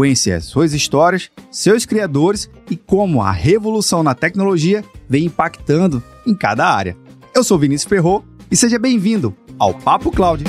Conhecer suas histórias, seus criadores e como a revolução na tecnologia vem impactando em cada área. Eu sou Vinícius Ferro e seja bem-vindo ao Papo Cloud.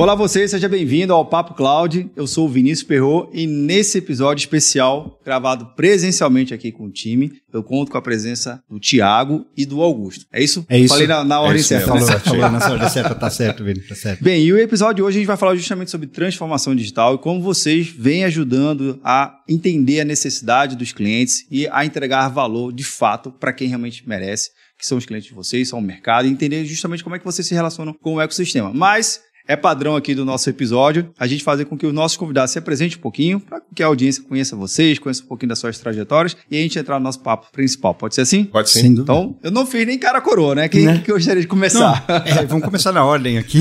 Olá você, seja bem-vindo ao Papo Cloud. Eu sou o Vinícius Perro e nesse episódio especial, gravado presencialmente aqui com o time, eu conto com a presença do Tiago e do Augusto. É isso? É isso. Falei na, na ordem é certa. Falou, né? falou na ordem certa, tá certo, Vini, tá certo. Bem, e o episódio de hoje a gente vai falar justamente sobre transformação digital e como vocês vêm ajudando a entender a necessidade dos clientes e a entregar valor de fato para quem realmente merece, que são os clientes de vocês, são o mercado, e entender justamente como é que vocês se relacionam com o ecossistema. Mas é padrão aqui do nosso episódio a gente fazer com que os nossos convidados se apresentem um pouquinho, para que a audiência conheça vocês, conheça um pouquinho das suas trajetórias e a gente entrar no nosso papo principal. Pode ser assim? Pode sim. Então, eu não fiz nem cara coroa, né? Quem Né? que eu gostaria de começar? Não, é, vamos começar na ordem aqui.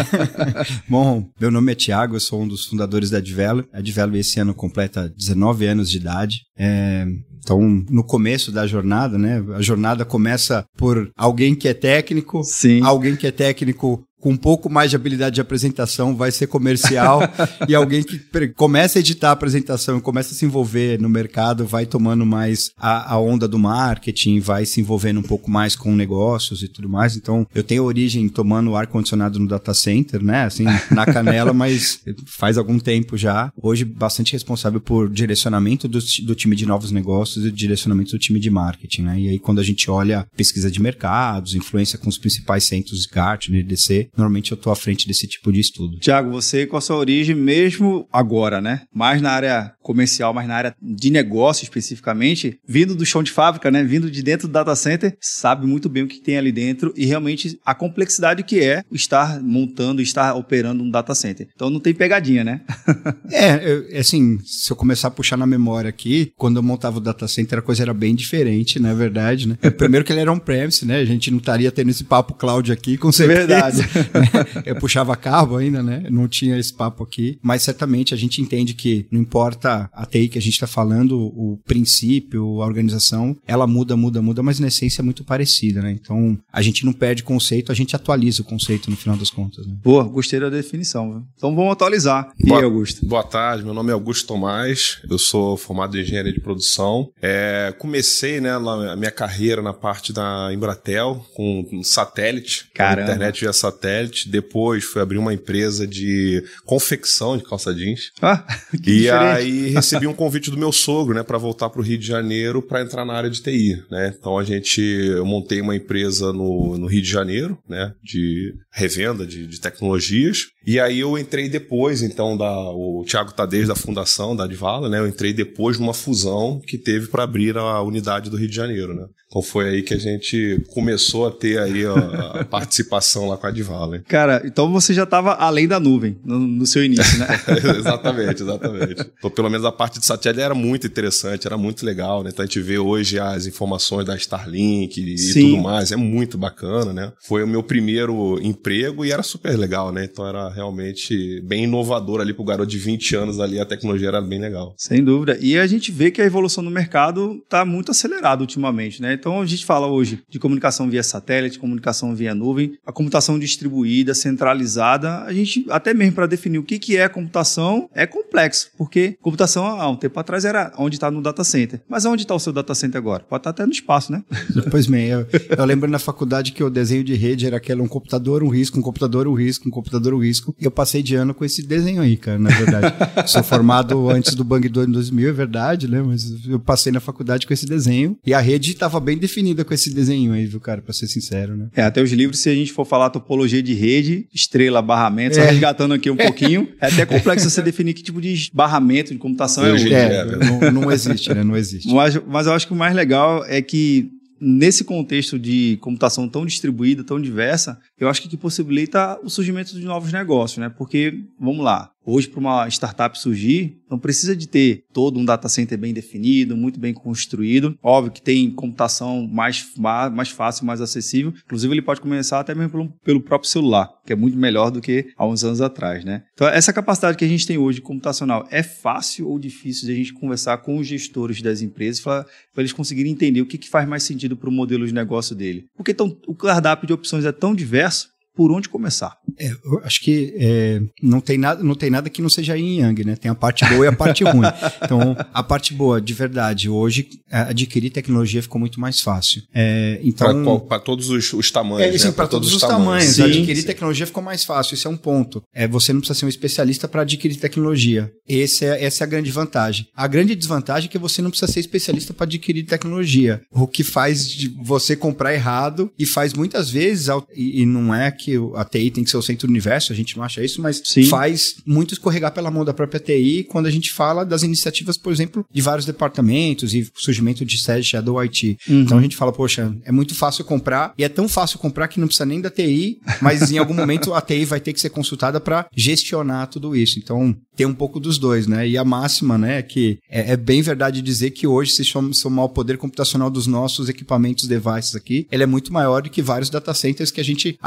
Bom, meu nome é Tiago, eu sou um dos fundadores da Advelo. A Advelo esse ano completa 19 anos de idade. É, então, no começo da jornada, né? A jornada começa por alguém que é técnico, Sim. alguém que é técnico com um pouco mais de habilidade de apresentação vai ser comercial e alguém que começa a editar a apresentação e começa a se envolver no mercado vai tomando mais a, a onda do marketing, vai se envolvendo um pouco mais com negócios e tudo mais. Então, eu tenho origem tomando ar-condicionado no data center, né? Assim, na canela, mas faz algum tempo já. Hoje, bastante responsável por direcionamento do, do time de novos negócios e direcionamento do time de marketing, né? E aí, quando a gente olha pesquisa de mercados, influência com os principais centros de Gartner DC, normalmente eu tô à frente desse tipo de estudo. Tiago, você com a sua origem, mesmo agora, né? Mais na área comercial, mais na área de negócio especificamente, vindo do chão de fábrica, né? Vindo de dentro do data center, sabe muito bem o que tem ali dentro e realmente a complexidade que é estar montando, estar operando um data center. Então não tem pegadinha, né? É, eu- assim, se eu começar a puxar na memória aqui, quando eu montava o data center, a coisa era bem diferente, na verdade, né? Primeiro que ele era on-premise, né? A gente não estaria tendo esse papo cloud aqui, com certeza. Verdade. Eu puxava cabo ainda, né? Não tinha esse papo aqui. Mas certamente a gente entende que não importa a TI que a gente está falando, o princípio, a organização, ela muda, muda, muda, mas na essência é muito parecida, né? Então, a gente não perde conceito, a gente atualiza o conceito no final das contas, né? Pô, gostei da definição. viu? Então vamos atualizar. E Boa- aí, Augusto? Boa tarde, meu nome é Augusto Tomás, eu sou formado em engenharia de produção. É, comecei né, na- a minha carreira na parte da Embratel com um satélite, Caramba. internet via satélite. Depois fui abrir uma empresa de confecção de calça jeans. Ah, que E diferente. aí recebi um convite do meu sogro, né, para voltar para o Rio de Janeiro para entrar na área de TI, né? Então a gente, eu montei uma empresa no, no Rio de Janeiro, né, de revenda de, de tecnologias. E aí eu entrei depois, então da o Thiago tá desde a fundação da Advala, né? Eu entrei depois numa fusão que teve para abrir a unidade do Rio de Janeiro, né? Então foi aí que a gente começou a ter aí a, a participação lá com a Advala. hein? Cara, então você já estava além da nuvem no, no seu início, né? exatamente, exatamente. Então, pelo menos a parte de satélite era muito interessante, era muito legal, né? Então a gente vê hoje as informações da Starlink e Sim. tudo mais, é muito bacana, né? Foi o meu primeiro emprego e era super legal, né? Então era realmente bem inovador ali pro garoto de 20 anos ali, a tecnologia era bem legal. Sem dúvida. E a gente vê que a evolução do mercado está muito acelerada ultimamente, né? Então a gente fala hoje de comunicação via satélite, comunicação via nuvem, a computação distribuída, centralizada. A gente, até mesmo para definir o que, que é computação, é complexo, porque computação há um tempo atrás era onde está no data center. Mas onde está o seu data center agora? Pode estar até no espaço, né? Pois bem, eu, eu lembro na faculdade que o desenho de rede era aquele um computador, um risco, um computador, um risco, um computador, um risco. E eu passei de ano com esse desenho aí, cara, na verdade. Sou formado antes do Bang 2 em 2000, é verdade, né? Mas eu passei na faculdade com esse desenho. E a rede estava bem definida com esse desenho aí, viu, cara, pra ser sincero, né? É, até os livros, se a gente for falar topologia de rede, estrela, barramento, só É. resgatando aqui um pouquinho, é até complexo você definir que tipo de barramento de computação é Hoje É, dia, não, não existe, né? Não existe. Mas, mas eu acho que o mais legal é que nesse contexto de computação tão distribuída, tão diversa, eu acho que, que possibilita o surgimento de novos negócios, né? Porque, vamos lá, Hoje, para uma startup surgir, não precisa de ter todo um data center bem definido, muito bem construído. Óbvio que tem computação mais, mais fácil, mais acessível. Inclusive, ele pode começar até mesmo pelo, pelo próprio celular, que é muito melhor do que há uns anos atrás, né? Então, essa capacidade que a gente tem hoje computacional é fácil ou difícil de a gente conversar com os gestores das empresas para eles conseguirem entender o que, que faz mais sentido para o modelo de negócio dele? Porque o cardápio de opções é tão diverso por onde começar. É, eu acho que é, não, tem nada, não tem nada que não seja yin yang, né? Tem a parte boa e a parte ruim. Então, a parte boa, de verdade, hoje adquirir tecnologia ficou muito mais fácil. É, então Para todos os, os tamanhos. É, né? Para todos, todos, os tamanhos. tamanhos. Sim, adquirir sim. tecnologia ficou mais fácil. Esse é um ponto. É, você não precisa ser um especialista para adquirir tecnologia. Esse é, essa é a grande vantagem. A grande desvantagem é que você não precisa ser especialista para adquirir tecnologia. O que faz você comprar errado e faz muitas vezes, e, e não é que a TI tem que ser o centro do universo, a gente não acha isso, mas Sim. faz muito escorregar pela mão da própria TI quando a gente fala das iniciativas, por exemplo, de vários departamentos e surgimento de sede Shadow IT. Uhum. Então a gente fala, poxa, é muito fácil comprar e é tão fácil comprar que não precisa nem da TI, mas em algum momento a TI vai ter que ser consultada para gestionar tudo isso. Então tem um pouco dos dois, né? E a máxima, né, é que é, é bem verdade dizer que hoje, se somar o poder computacional dos nossos equipamentos, devices aqui, ele é muito maior do que vários data centers que a gente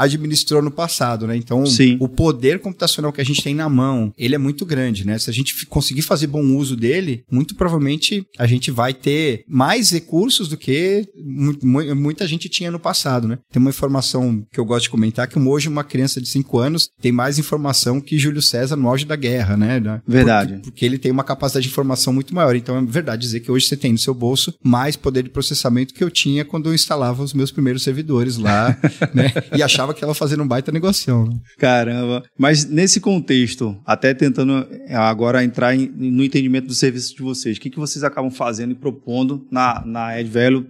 administrou no passado, né? Então, Sim. o poder computacional que a gente tem na mão, ele é muito grande, né? Se a gente conseguir fazer bom uso dele, muito provavelmente a gente vai ter mais recursos do que muita gente tinha no passado, né? Tem uma informação que eu gosto de comentar que hoje uma criança de 5 anos tem mais informação que Júlio César no auge da guerra, né? Verdade. Porque, porque ele tem uma capacidade de informação muito maior. Então é verdade dizer que hoje você tem no seu bolso mais poder de processamento que eu tinha quando eu instalava os meus primeiros servidores lá, né? E achava que estava fazendo um baita negocião. Né? Caramba. Mas nesse contexto, até tentando é, agora entrar em, no entendimento do serviço de vocês, o que, que vocês acabam fazendo e propondo na, na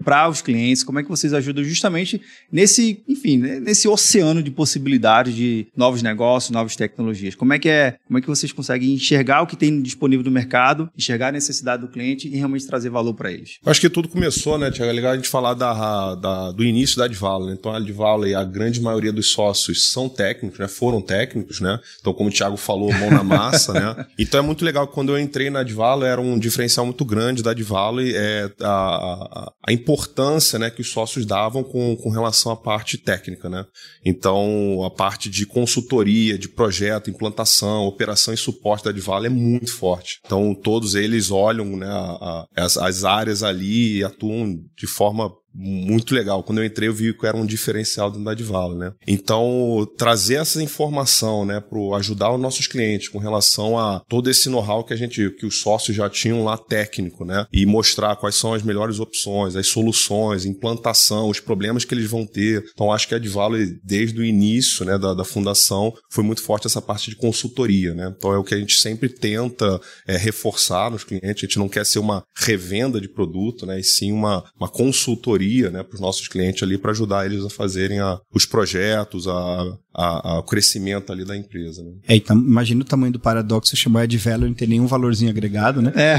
para os clientes? Como é que vocês ajudam justamente nesse, enfim, né, nesse oceano de possibilidades de novos negócios, novas tecnologias? Como é que é, como é que vocês conseguem enxergar o que tem disponível no mercado, enxergar a necessidade do cliente e realmente trazer valor para eles? Acho que tudo começou, né, Tiago? É legal a gente falar da, da, do início da Advala. Né? Então, a Advala e a grande maioria dos sócios são técnicos, né? Foram técnicos, né? Então, como o Thiago falou, mão na massa, né? Então, é muito legal que quando eu entrei na Advala, era um diferencial muito grande da Advala é a, a, a, importância, né, que os sócios davam com, com relação à parte técnica, né? Então, a parte de consultoria, de projeto, implantação, operação e suporte da Advala é muito forte. Então, todos eles olham né, a, as, as áreas ali e atuam de forma muito legal. Quando eu entrei, eu vi que era um diferencial dentro da Advala, né? Então, trazer essa informação, né, para ajudar os nossos clientes com relação a todo esse know-how que a gente, que os sócios já tinham lá técnico, né? E mostrar quais são as melhores opções, as soluções, implantação, os problemas que eles vvão ter. Então, acho que a Advala, desde o início, né, da, da fundação, foi muito forte essa parte de consultoria, né? Então, é o que a gente sempre tenta é, reforçar nos clientes. A gente não quer ser uma revenda de produto, né? E sim uma, uma consultoria né, para os nossos clientes ali para ajudar eles a fazerem a, os projetos, a, a, crescimento ali da empresa. Né? É, então, imagina o tamanho do paradoxo chamar de value e não ter nenhum valorzinho agregado, né? É.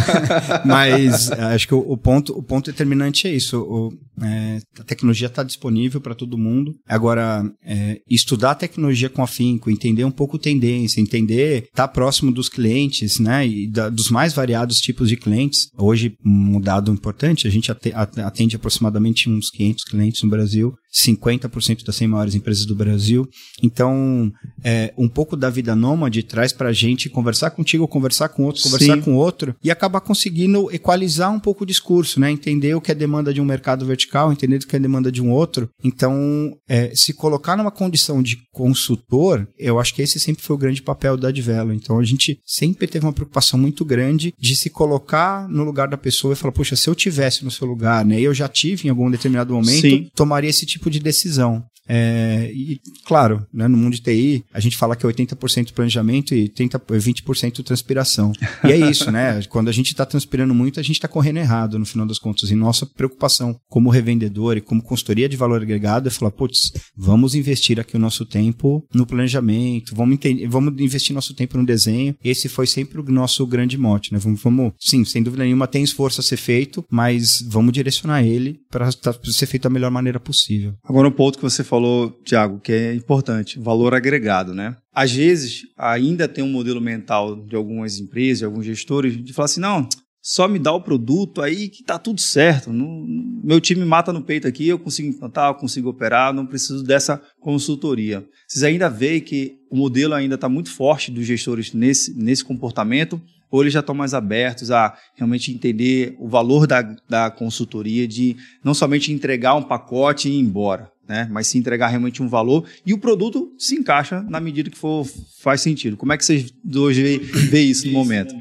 Mas acho que o, o, ponto, o ponto determinante é isso. O, é, a tecnologia está disponível para todo mundo. Agora, é, estudar a tecnologia com afinco, entender um pouco tendência, entender, estar tá próximo dos clientes, né? E da, dos mais variados tipos de clientes. Hoje, um dado importante, a gente atende atende aproximadamente uns 500 clientes no Brasil, 50% das 100 maiores empresas do Brasil. Então, é, um pouco da vida nômade traz para a gente conversar contigo, conversar com outro, conversar Sim. com outro e acabar conseguindo equalizar um pouco o discurso, né? Entender o que é demanda de um mercado vertical, entender o que é demanda de um outro. Então, é, se colocar numa condição de consultor, eu acho que esse sempre foi o grande papel da Advelo. Então, a gente sempre teve uma preocupação muito grande de se colocar no lugar da pessoa e falar, poxa, se eu tivesse no seu lugar, né? Eu já tive em algum determinado momento, Sim. tomaria esse tipo de decisão. É, e, claro, né, no mundo de TI, a gente fala que é 80% planejamento e 30, 20% transpiração. E é isso, né? Quando a gente está transpirando muito, a gente está correndo errado, no final das contas. E nossa preocupação como revendedor e como consultoria de valor agregado é falar, putz, vamos investir aqui o nosso tempo no planejamento, vamos, vamos investir nosso tempo no desenho. Esse foi sempre o nosso grande mote, né? Vamos, vamos sim, sem dúvida nenhuma, tem esforço a ser feito, mas vamos direcionar ele para ser feito da melhor maneira possível. Agora, um ponto que você falou, Tiago, que é importante, valor agregado, né? Às vezes, ainda tem um modelo mental de algumas empresas, de alguns gestores, de falar assim, não, só me dá o produto aí que tá tudo certo. Meu time mata no peito aqui, eu consigo implantar, eu consigo operar, não preciso dessa consultoria. Vocês ainda veem que o modelo ainda está muito forte dos gestores nesse, nesse comportamento, ou eles já estão mais abertos a realmente entender o valor da, da consultoria, de não somente entregar um pacote e ir embora né? Mas se entregar realmente um valor e o produto se encaixa na medida que for faz sentido. Como é que vocês dois vê, vê isso no momento?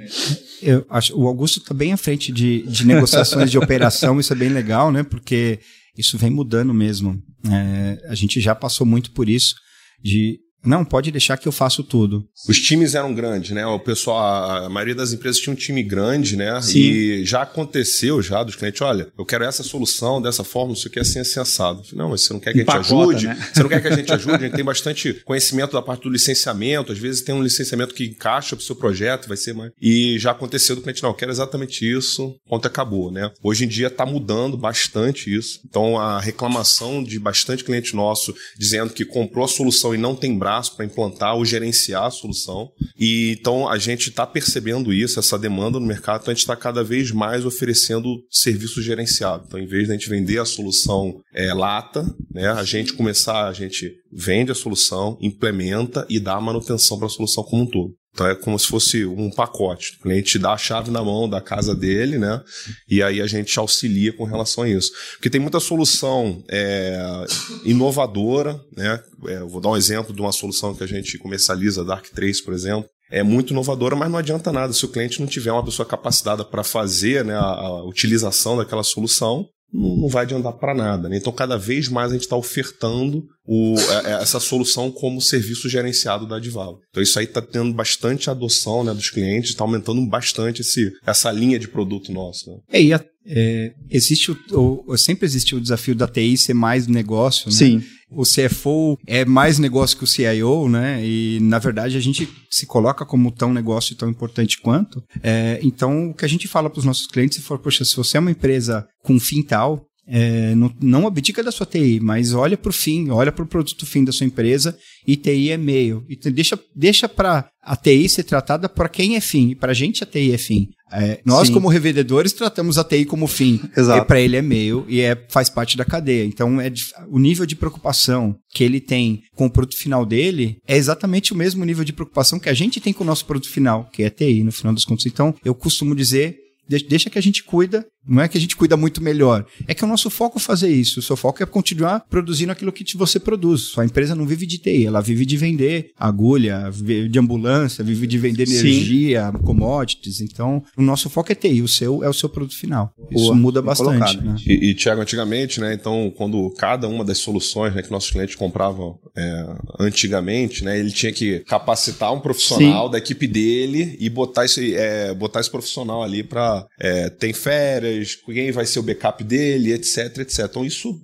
Eu acho o Augusto está bem à frente de, de negociações de operação, isso é bem legal, né? Porque isso vem mudando mesmo. É, a gente já passou muito por isso de não, pode deixar que eu faço tudo. Os times eram grandes, né? O pessoal, a maioria das empresas tinha um time grande, né? Sim. E já aconteceu já dos clientes, olha, eu quero essa solução dessa forma, isso aqui é assim, assim, assado. Não, mas você não quer que a gente ajude? Né? Você não quer que a gente ajude? A gente tem bastante conhecimento da parte do licenciamento, às vezes tem um licenciamento que encaixa para o seu projeto, vai ser mais... E já aconteceu do cliente, não, eu quero exatamente isso, ponto acabou, né? Hoje em dia está mudando bastante isso. Então, a reclamação de bastante cliente nosso dizendo que comprou a solução e não tem braço braço para implantar ou gerenciar a solução. E então a gente está percebendo isso, essa demanda no mercado, então a gente está cada vez mais oferecendo serviço gerenciado. Então, em vez de a gente vender a solução é, lata, né, a gente começar, a gente vende a solução, implementa e dá manutenção para a solução como um todo. Então é como se fosse um pacote. O cliente dá a chave na mão da casa dele, né? E aí a gente auxilia com relação a isso. Porque tem muita solução é, inovadora, né? É, vou dar um exemplo de uma solução que a gente comercializa, Dark Trace, por exemplo. É muito inovadora, mas não adianta nada se o cliente não tiver uma pessoa capacitada para fazer né, a, a utilização daquela solução não vai adiantar para nada. Né? Então, cada vez mais a gente está ofertando o, é, é, essa solução como serviço gerenciado da Adval. Então, isso aí está tendo bastante adoção né, dos clientes, está aumentando bastante esse, essa linha de produto nosso. Né? É, e a, é, existe o, o, sempre existiu o desafio da TI ser mais negócio, né? Sim. O CFO é mais negócio que o CIO, né? E, na verdade, a gente se coloca como tão negócio tão importante quanto. É, então, o que a gente fala para os nossos clientes, se for, poxa, se você é uma empresa com fim tal, é, não, não abdica da sua TI, mas olha para o fim, olha para o produto fim da sua empresa e TI é meio. E deixa, deixa para a TI ser tratada para quem é fim. E para a gente a TI é fim. É, nós, Sim. como revendedores, tratamos a TI como fim. Exato. E para ele é meio e é, faz parte da cadeia. Então, é, o nível de preocupação que ele tem com o produto final dele é exatamente o mesmo nível de preocupação que a gente tem com o nosso produto final, que é a TI, no final das contas. Então, eu costumo dizer deixa que a gente cuida não é que a gente cuida muito melhor. É que o nosso foco é fazer isso. O seu foco é continuar produzindo aquilo que você produz. Sua empresa não vive de TI, ela vive de vender agulha, de ambulância, vive de vender energia, Sim. commodities. Então, o nosso foco é TI, o seu é o seu produto final. Boa, isso muda bastante. Né? E, e Tiago, antigamente, né? Então, quando cada uma das soluções né, que nossos clientes compravam é, antigamente, né? Ele tinha que capacitar um profissional Sim. da equipe dele e botar esse, é, botar esse profissional ali para é, tem férias quem vai ser o backup dele, etc, etc. Então isso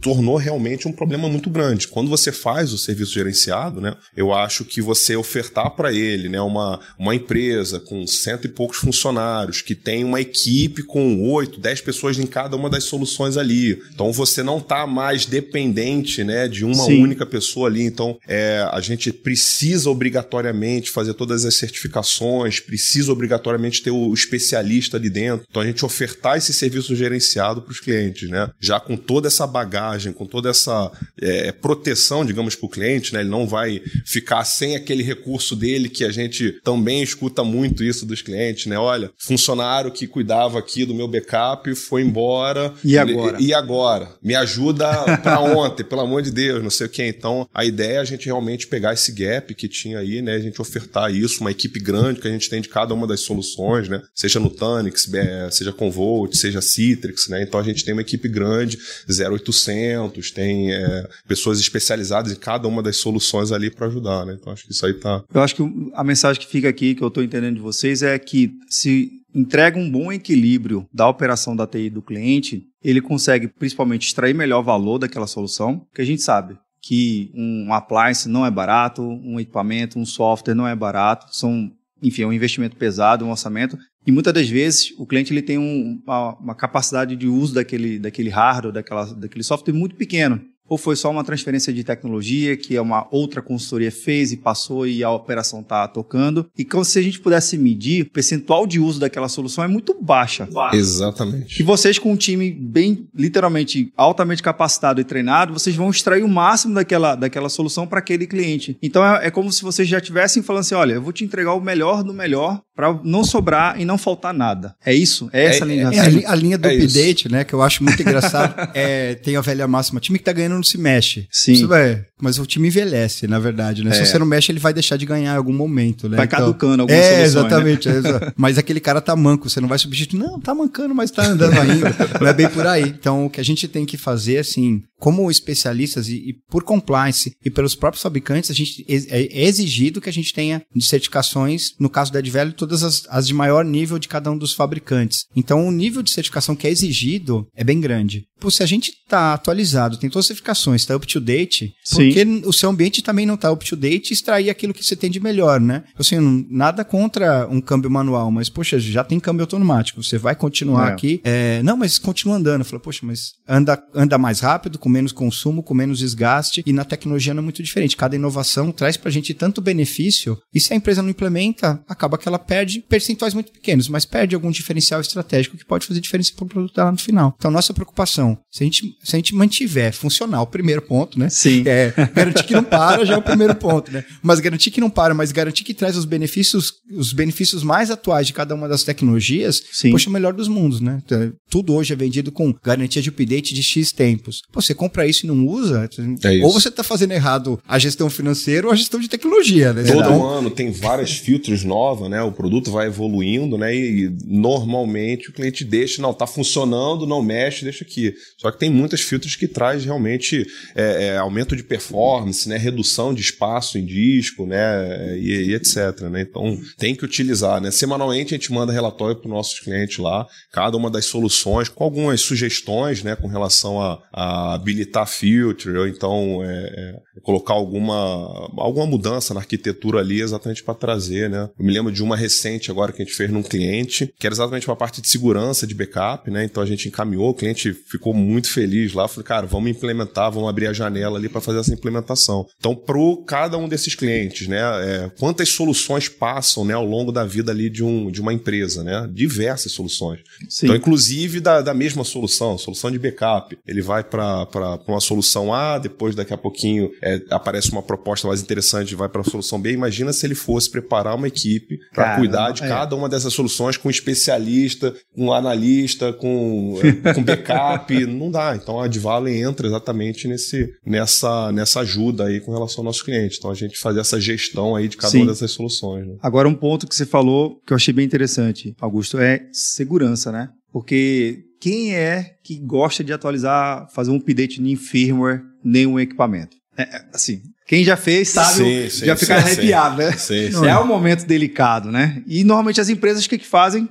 tornou realmente um problema muito grande. Quando você faz o serviço gerenciado, né, eu acho que você ofertar para ele, né, uma, uma empresa com cento e poucos funcionários, que tem uma equipe com oito, dez pessoas em cada uma das soluções ali. Então você não está mais dependente, né, de uma Sim. única pessoa ali. Então é, a gente precisa obrigatoriamente fazer todas as certificações, precisa obrigatoriamente ter o especialista ali dentro. Então a gente ofertar esse serviço gerenciado para os clientes, né, já com toda essa bagagem bagagem, com toda essa é, proteção, digamos, para o cliente, né? Ele não vai ficar sem aquele recurso dele que a gente também escuta muito isso dos clientes, né? Olha, funcionário que cuidava aqui do meu backup foi embora. E agora? E, e agora? Me ajuda para ontem, pelo amor de Deus, não sei o que. Então, a ideia é a gente realmente pegar esse gap que tinha aí, né? A gente ofertar isso, uma equipe grande que a gente tem de cada uma das soluções, né? Seja no Tanix, seja com Volt, seja Citrix, né? Então a gente tem uma equipe grande, 0800 800, tem é, pessoas especializadas em cada uma das soluções ali para ajudar, né? Então acho que isso aí tá. Eu acho que a mensagem que fica aqui, que eu estou entendendo de vocês, é que se entrega um bom equilíbrio da operação da TI do cliente, ele consegue principalmente extrair melhor valor daquela solução, que a gente sabe que um appliance não é barato, um equipamento, um software não é barato, são, enfim, é um investimento pesado, um orçamento, e muitas das vezes o cliente ele tem um, uma, uma, capacidade de uso daquele, daquele hardware, daquela, daquele software muito pequeno ou foi só uma transferência de tecnologia que uma outra consultoria fez e passou e a operação está tocando? E como se a gente pudesse medir, o percentual de uso daquela solução é muito baixa. Exatamente. E vocês com um time bem, literalmente, altamente capacitado e treinado, vocês vão extrair o máximo daquela, daquela solução para aquele cliente. Então é, é, como se vocês já estivessem falando assim, olha, eu vou te entregar o melhor do melhor para não sobrar e não faltar nada. É isso? É essa é, linha? É, é a, a, linha do é update, né, que eu acho muito engraçado, é, tem a velha máxima, time que está ganhando não se mexe. Sim. Isso é, mas o time envelhece, na verdade, né? É. Se você não mexe, ele vai deixar de ganhar em algum momento, né? Vai então, caducando algumas É, soluções, exatamente. Né? É, mas aquele cara tá manco, você não vai substituir. Não, tá mancando, mas tá andando ainda. não é bem por aí. Então, o que a gente tem que fazer, assim, como especialistas e, e por compliance e pelos próprios fabricantes, a gente é, exigido que a gente tenha certificações, no caso da Advelio, todas as, as de maior nível de cada um dos fabricantes. Então, o nível de certificação que é exigido é bem grande. Pô, se a gente tá atualizado, tem todas as certificações, está up to date, Sim. porque o seu ambiente também não está up to date, extrair aquilo que você tem de melhor, né? Assim, nada contra um câmbio manual, mas, poxa, já tem câmbio automático, você vai continuar é. aqui. É, não, mas continua andando. Fala, poxa, mas anda, anda mais rápido, com menos consumo, com menos desgaste, e na tecnologia não é muito diferente. Cada inovação traz para a gente tanto benefício, e se a empresa não implementa, acaba que ela perde percentuais muito pequenos, mas perde algum diferencial estratégico que pode fazer diferença para o produto dela no final. Então, nossa preocupação, se a gente, se a gente mantiver funcional, primeiro ponto, né? Sim. É, garantir que não para já é o primeiro ponto, né? Mas garantir que não para, mas garantir que traz os benefícios, os benefícios mais atuais de cada uma das tecnologias, Sim. poxa, é o melhor dos mundos, né? Então, tudo hoje é vendido com garantia de update de X tempos. Pô, você compra isso e não usa, é ou você está fazendo errado a gestão financeira ou a gestão de tecnologia, né? Todo então, ano tem várias filtros novas, né? O produto vai evoluindo, né? E normalmente o cliente deixa, não, tá funcionando, não mexe, deixa aqui. Só que tem muitas filtros que traz realmente é, é, aumento de performance, né, redução de espaço em disco, né, e, e, etc. Né? Então tem que utilizar. Né? Semanalmente a gente manda relatório para os nossos clientes lá, cada uma das soluções, com algumas sugestões né, com relação a, a habilitar filter, ou então é, é, colocar alguma, alguma mudança na arquitetura ali exatamente para trazer. Né? Eu me lembro de uma recente agora que a gente fez num cliente, que era exatamente uma parte de segurança de backup, né? Então a gente encaminhou, o cliente ficou muito feliz lá. Falei, cara, vamos implementar, vamos abrir a janela ali para fazer essa implementação. Então, para cada um desses clientes, né, é, quantas soluções passam né, ao longo da vida ali de, um, de uma empresa, né? Diversas soluções. Sim. Então, inclusive da, da mesma solução, solução de backup. Ele vai para uma solução A, depois daqui a pouquinho é, aparece uma proposta mais interessante, vai para a solução B. Imagina se ele fosse preparar uma equipe para cuidar de é. cada uma dessas soluções com um especialista, com um analista, com, com backup. Não dá. Então a Advale entra exatamente nesse, nessa, nessa ajuda aí com relação ao nosso cliente. Então a gente fazer essa gestão aí de cada Sim. uma dessas soluções. Né? Agora um ponto que você falou que eu achei bem interessante, Augusto, é segurança, né? Porque quem é que gosta de atualizar, fazer um update em firmware, nenhum equipamento? É, é, assim, quem já fez sabe, sim, sim, já fica arrepiado, né? Sim, é um momento delicado, né? E normalmente as empresas que, que fazem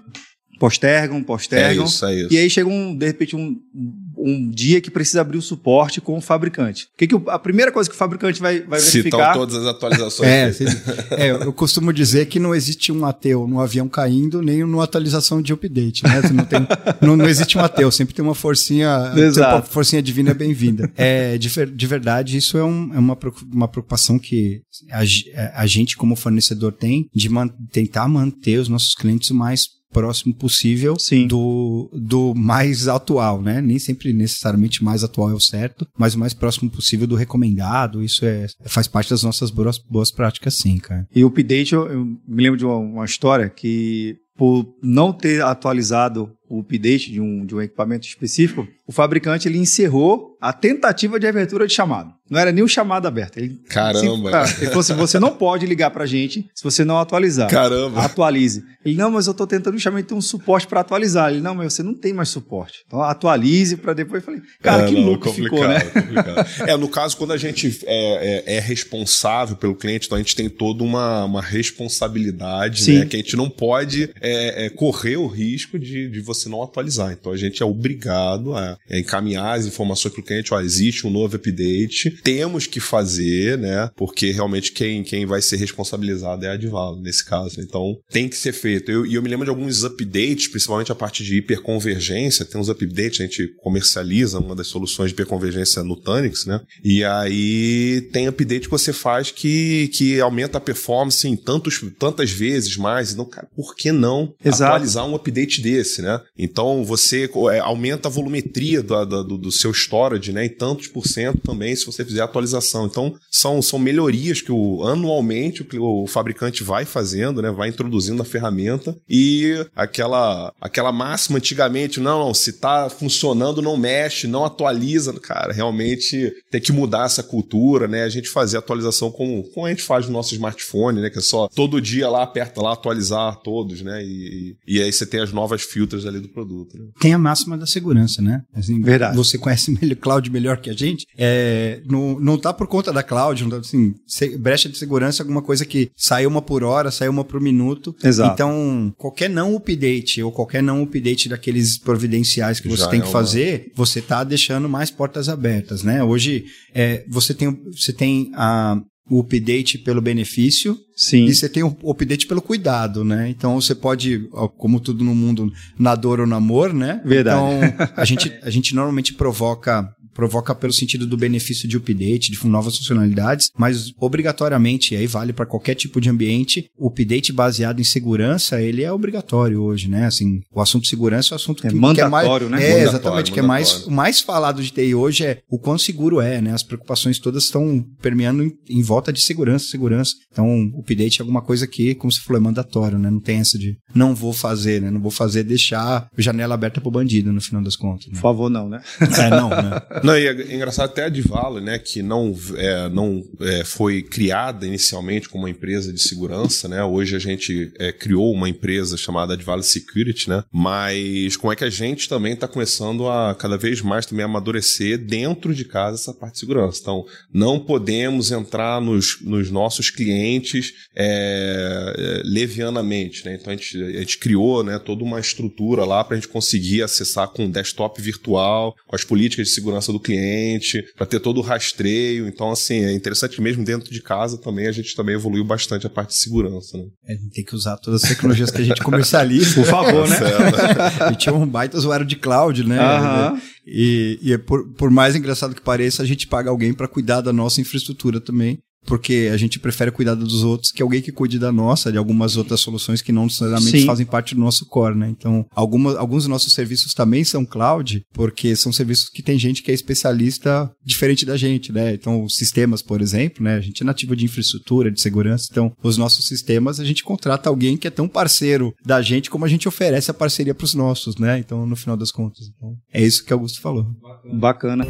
postergam, postergam. É isso, é isso. E aí chega um, de repente, um, um dia que precisa abrir o suporte com o fabricante. O que, que a primeira coisa que o fabricante vai, vai verificar... Citam todas as atualizações. é, é, eu costumo dizer que não existe um ateu no avião caindo, nem numa atualização de update, né? Não, tem, não, não, existe um ateu, sempre tem uma forcinha, Exato. uma forcinha divina bem-vinda. É, de, de, verdade, isso é, um, é uma, uma preocupação que a, a gente, como fornecedor, tem de man, tentar manter os nossos clientes o mais próximo possível Sim. do, do mais atual, né? Nem sempre necessariamente mais atual é o certo, mas o mais próximo possível do recomendado. Isso é, faz parte das nossas boas, boas práticas, sim, cara. E o update, eu, eu me lembro de uma, uma história que por não ter atualizado o update de um, de um equipamento específico, o fabricante ele encerrou a tentativa de abertura de chamado. Não era nem o chamado aberto. Ele, Caramba! Se, ele falou assim, você não pode ligar pra gente se você não atualizar. Caramba! Atualize. Ele, não, mas eu tô tentando chamar um suporte para atualizar. Ele, não, mas você não tem mais suporte. Então atualize para depois. Eu falei, cara, é, que não, louco ficou, né? é, no caso, quando a gente é, é, é, responsável pelo cliente, então a gente tem toda uma, uma responsabilidade, né? Que a gente não pode é, é, correr o risco de, de você não atualizar. Então a gente é obrigado a, a encaminhar as informações para o cliente, ó, existe um novo update, temos que fazer, né? Porque realmente quem, quem vai ser responsabilizado é a Advalo, nesse caso. Então tem que ser feito. E eu, eu, me lembro de alguns updates, principalmente a parte de hiperconvergência, tem uns updates, a gente comercializa uma das soluções de hiperconvergência no Tanix, né? E aí tem update que você faz que, que aumenta a performance em tantos, tantas vezes mais. Então, cara, por que não Exato. atualizar um update desse, né? Então você é, aumenta a volumetria do, do, do seu storage, né? Em tantos por cento também, se você fizer atualização. Então, são, são melhorias que o, anualmente o, o fabricante vai fazendo, né? Vai introduzindo a ferramenta e aquela, aquela máxima antigamente, não, não, se tá funcionando, não mexe, não atualiza. Cara, realmente tem que mudar essa cultura, né? A gente fazer atualização como, como a gente faz no nosso smartphone, né? Que é só todo dia lá, aperta lá, atualizar todos, né? E, e aí você tem as novas filters ali do produto. Né? Tem a máxima da segurança, né? Assim, Verdade. Você conhece melhor, cloud melhor que a gente. É, não, não tá por conta da cloud, não tá, assim, brecha de segurança é alguma coisa que sai uma por hora, sai uma por minuto. Exato. Então, qualquer não update ou qualquer não update daqueles providenciais que você Já tem que é uma... fazer, você tá deixando mais portas abertas, né? Hoje, é, você tem, você tem a, o update pelo benefício Sim. e você tem o update pelo cuidado, né? Então você pode, como tudo no mundo, na dor ou no amor, né? Verdade. Então a gente, a gente normalmente provoca provoca pelo sentido do benefício de update, de novas funcionalidades, mas obrigatoriamente, e aí vale para qualquer tipo de ambiente, o update baseado em segurança, ele é obrigatório hoje, né? Assim, o assunto segurança é o assunto é que, mandatório, que é mais, né? É, mandatório, exatamente, que é mais, o mais falado de TI hoje é o quão seguro é, né? As preocupações todas estão permeando em, em volta de segurança, segurança. Então, o update é alguma coisa que, como você falou, é mandatório, né? Não tem essa de não vou fazer, né? Não vou fazer deixar janela aberta pro bandido, no final das contas. Né? Por favor, não, né? É, não, né? Não, e é engraçado até a Divalo, né, que não, é, não é, foi criada inicialmente como uma empresa de segurança, né? Hoje a gente é, criou uma empresa chamada Advalo Security, né? Mas como é que a gente também está começando a cada vez mais também amadurecer dentro de casa essa parte de segurança. Então, não podemos entrar nos, nos nossos clientes é, é, levianamente, né? Então a gente, a gente criou, né, toda uma estrutura lá para a gente conseguir acessar com desktop virtual, com as políticas de segurança do cliente para ter todo o rastreio. Então, assim, é interessante que mesmo dentro de casa também a gente também evoluiu bastante a parte de segurança. Né? É, a gente tem que usar todas as tecnologias que a gente comercializa. Por favor, né? a gente é um baita usuário de cloud, né? Uhum. E, e é por, por mais engraçado que pareça, a gente paga alguém para cuidar da nossa infraestrutura também porque a gente prefere cuidar dos outros que alguém que cuide da nossa, de algumas outras soluções que não necessariamente Sim. fazem parte do nosso core, né? Então, alguma, alguns dos nossos serviços também são cloud, porque são serviços que tem gente que é especialista diferente da gente, né? Então, sistemas, por exemplo, né? A gente é nativo de infraestrutura, de segurança, então, os nossos sistemas, a gente contrata alguém que é tão parceiro da gente como a gente oferece a parceria para os nossos, né? Então, no final das contas, então, é isso que Augusto falou. Bacana.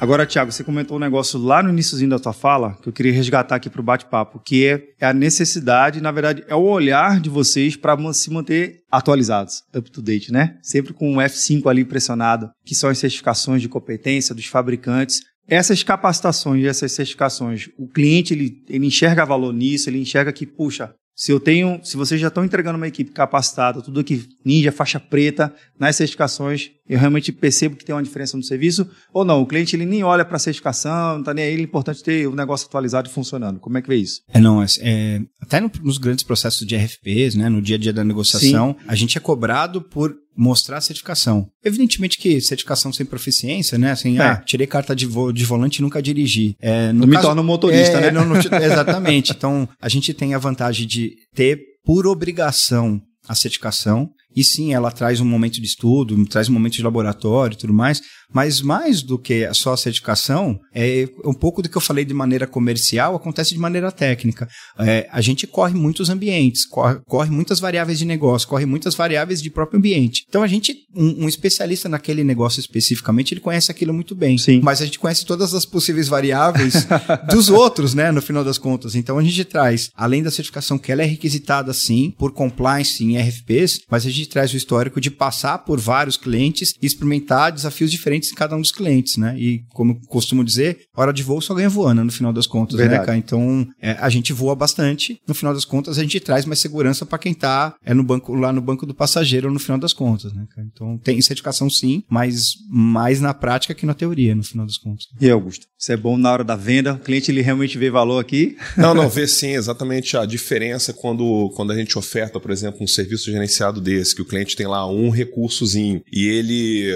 Agora, Thiago, você comentou um negócio lá no iníciozinho da tua fala, que eu queria resgatar aqui para o bate-papo, que é, é, a necessidade, na verdade, é o olhar de vocês para se manter atualizados, up to date, né? Sempre com o F5 ali pressionado, que são as certificações de competência dos fabricantes. Essas capacitações essas certificações, o cliente ele, ele enxerga valor nisso, ele enxerga que, puxa, se eu tenho, se vocês já estão entregando uma equipe capacitada, tudo aqui ninja, faixa preta, nas certificações, eu realmente percebo que tem uma diferença no serviço, ou não, o cliente ele nem olha para a certificação, não está nem aí, é importante ter o negócio atualizado e funcionando. Como é que vê isso? É, não, é, é até no, nos grandes processos de RFPs, né, no dia a dia da negociação, Sim. a gente é cobrado por mostrar a certificação. Evidentemente que certificação sem proficiência, né? Assim, é. ah, tirei carta de, vo de volante e nunca dirigi. É, no não caso, me torna motorista, é, né? Não, não, exatamente. Então, a gente tem a vantagem de ter por obrigação a certificação E sim, ela traz um momento de estudo, traz um momento de laboratório e tudo mais, mas mais do que só a certificação, é um pouco do que eu falei de maneira comercial acontece de maneira técnica. É, a gente corre muitos ambientes, corre, corre, muitas variáveis de negócio, corre muitas variáveis de próprio ambiente. Então a gente, um, um, especialista naquele negócio especificamente, ele conhece aquilo muito bem. Sim. Mas a gente conhece todas as possíveis variáveis dos outros, né, no final das contas. Então a gente traz, além da certificação que ela é requisitada sim, por compliance em RFPs, mas a gente traz o histórico de passar por vários clientes e experimentar desafios diferentes diferentes em cada um dos clientes, né? E como eu costumo dizer, hora de voo só ganha voando no final das contas, né, Verdade. né, cara? Então, é, a gente voa bastante, no final das contas a gente traz mais segurança para quem tá é no banco lá no banco do passageiro no final das contas, né, cara? Então, tem certificação sim, mas mais na prática que na teoria, no final das contas. E Augusto, isso é bom na hora da venda, o cliente ele realmente vê valor aqui? Não, não, vê sim, exatamente a diferença quando, quando a gente oferta, por exemplo, um serviço gerenciado desse, que o cliente tem lá um recursozinho e ele,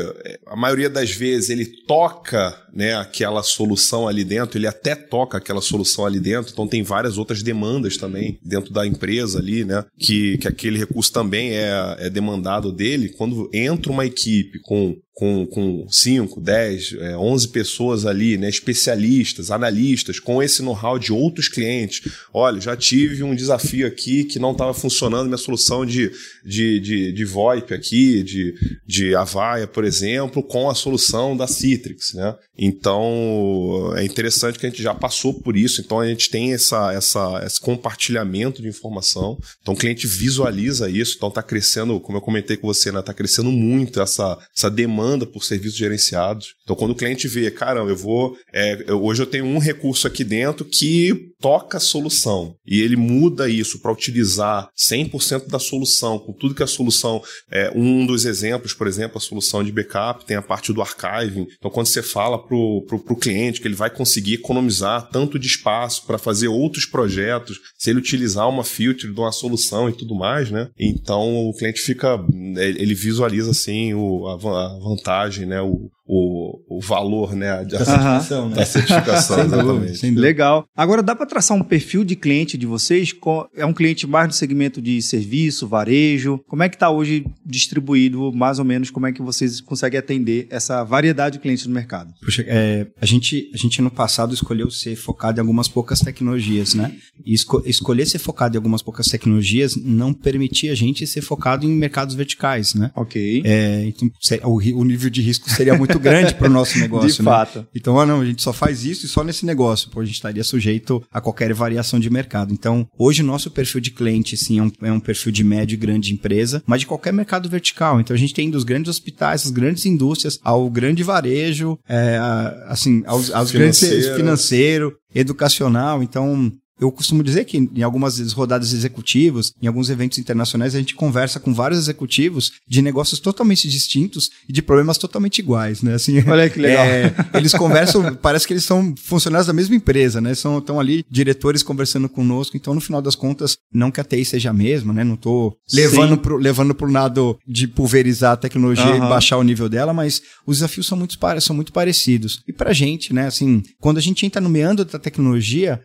a maioria das vezes ele toca né, aquela solução ali dentro, ele até toca aquela solução ali dentro, então tem várias outras demandas também dentro da empresa ali, né, que, que aquele recurso também é, é demandado dele. Quando entra uma equipe com com, com 5, 10, 11 pessoas ali, né, especialistas, analistas, com esse know-how de outros clientes. Olha, já tive um desafio aqui que não estava funcionando minha solução de, de, de, de VoIP aqui, de, de Avaya, por exemplo, com a solução da Citrix. Né? Então, é interessante que a gente já passou por isso, então a gente tem essa, essa, esse compartilhamento de informação. Então, o cliente visualiza isso, então está crescendo, como eu comentei com você, está né, tá crescendo muito essa, essa demanda por serviços gerenciados. Então, quando o cliente vê, caramba, eu vou. É, eu, hoje eu tenho um recurso aqui dentro que toca a solução e ele muda isso para utilizar 100% da solução, com tudo que a solução. É, um dos exemplos, por exemplo, a solução de backup tem a parte do archiving. Então, quando você fala para o cliente que ele vai conseguir economizar tanto de espaço para fazer outros projetos, se ele utilizar uma filter de uma solução e tudo mais, né? Então, o cliente fica. Ele visualiza assim o, a, a vantagem, né? O, o, o valor né, da certificação. Né? Da certificação, sem exatamente. Dúvida, Legal. Agora, dá para traçar um perfil de cliente de vocês? É um cliente mais do segmento de serviço, varejo? Como é que está hoje distribuído, mais ou menos, como é que vocês conseguem atender essa variedade de clientes no mercado? Puxa, é, a, gente, a gente no passado escolheu ser focado em algumas poucas tecnologias, né? E esco escolher ser focado em algumas poucas tecnologias não permitia a gente ser focado em mercados verticais, né? Ok. É, então, o, o nível de risco seria muito muito grande para o nosso negócio. De né? fato. Então, ah, não, a gente só faz isso e só nesse negócio. Pô, a gente estaria sujeito a qualquer variação de mercado. Então, hoje o nosso perfil de cliente, sim, é um, é um perfil de médio e grande empresa, mas de qualquer mercado vertical. Então, a gente tem dos grandes hospitais, as grandes indústrias, ao grande varejo, é, assim, aos, aos grandes financeiro, educacional. Então, eu costumo dizer que em algumas rodadas executivas, em alguns eventos internacionais, a gente conversa com vários executivos de negócios totalmente distintos e de problemas totalmente iguais, né? Assim, Olha que legal. É, eles conversam, parece que eles são funcionários da mesma empresa, né? São, estão ali diretores conversando conosco, então no final das contas, não que a TI seja a mesma, né? Não estou levando pro, levando pro lado de pulverizar a tecnologia uhum. e baixar o nível dela, mas os desafios são muito, são muito parecidos. E pra gente, né? Assim, quando a gente entra no meandro da tecnologia,